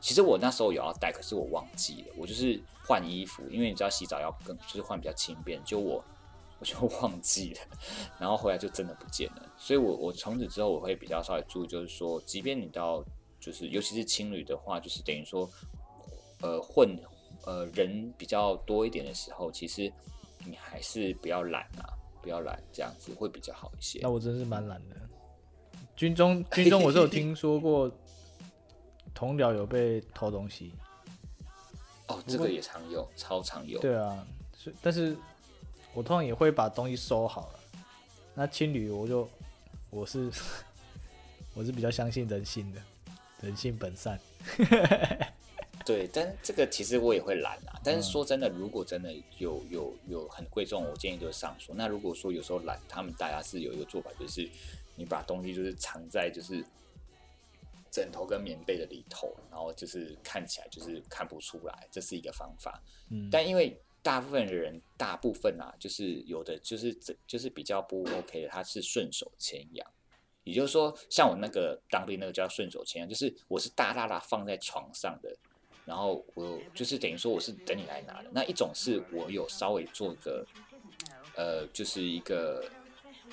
Speaker 2: 其实我那时候有要带，可是我忘记了。我就是换衣服，因为你知道洗澡要更，就是换比较轻便。就我我就 忘记了，然后回来就真的不见了。所以，我我从此之后我会比较稍微注意，就是说，即便你到就是尤其是青旅的话，就是等于说，呃，混呃人比较多一点的时候，其实你还是不要懒啊，不要懒，这样子会比较好一些。
Speaker 3: 那我真是蛮懒的。军中 军中我是有听说过。同僚有被偷东西，
Speaker 2: 哦，这个也常有，超常有。
Speaker 3: 对啊，是，但是我通常也会把东西收好了。那青旅，我就我是 我是比较相信人性的，人性本善。
Speaker 2: 对，但这个其实我也会懒啊。但是说真的，如果真的有有有很贵重，我建议就是上锁。那如果说有时候懒，他们大家是有一个做法，就是你把东西就是藏在就是。枕头跟棉被的里头，然后就是看起来就是看不出来，这是一个方法。嗯，但因为大部分的人，大部分啊，就是有的就是这就是比较不 OK 的，他是顺手牵羊。也就是说，像我那个当兵那个叫顺手牵羊，就是我是大大大放在床上的，然后我就是等于说我是等你来拿的。那一种是我有稍微做个呃，就是一个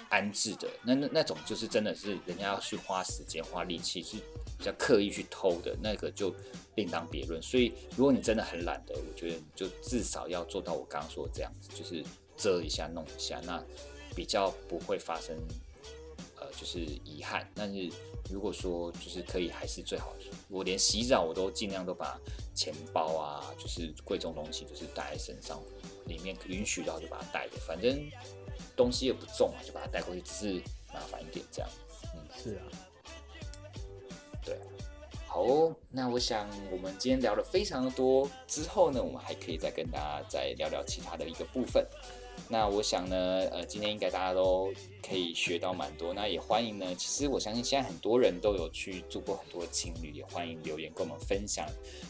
Speaker 2: 安置的，那那那种就是真的是人家要去花时间花力气去。比较刻意去偷的那个就另当别论，所以如果你真的很懒的，我觉得你就至少要做到我刚刚说的这样子，就是遮一下、弄一下，那比较不会发生就是遗憾。但是如果说就是可以，还是最好。我连洗澡我都尽量都把钱包啊，就是贵重东西就是带在身上，里面允许的话就把它带着，反正东西也不重嘛，就把它带过去，只是麻烦一点这样。
Speaker 3: 嗯，是啊。
Speaker 2: 对，好，那我想我们今天聊了非常的多，之后呢，我们还可以再跟大家再聊聊其他的一个部分。那我想呢，呃，今天应该大家都可以学到蛮多。那也欢迎呢，其实我相信现在很多人都有去住过很多情侣，也欢迎留言跟我们分享，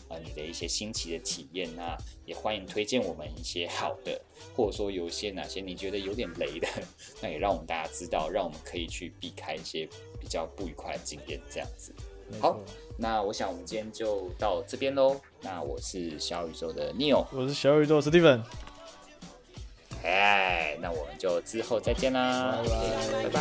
Speaker 2: 呃，你的一些新奇的体验啊，也欢迎推荐我们一些好的，或者说有一些哪些你觉得有点雷的，那也让我们大家知道，让我们可以去避开一些比较不愉快的经验，这样子。好，那我想我们今天就到这边喽。那我是小宇宙的 Neil，
Speaker 3: 我是小宇宙 Steven。
Speaker 2: 哎，那我们就之后再见啦，拜拜。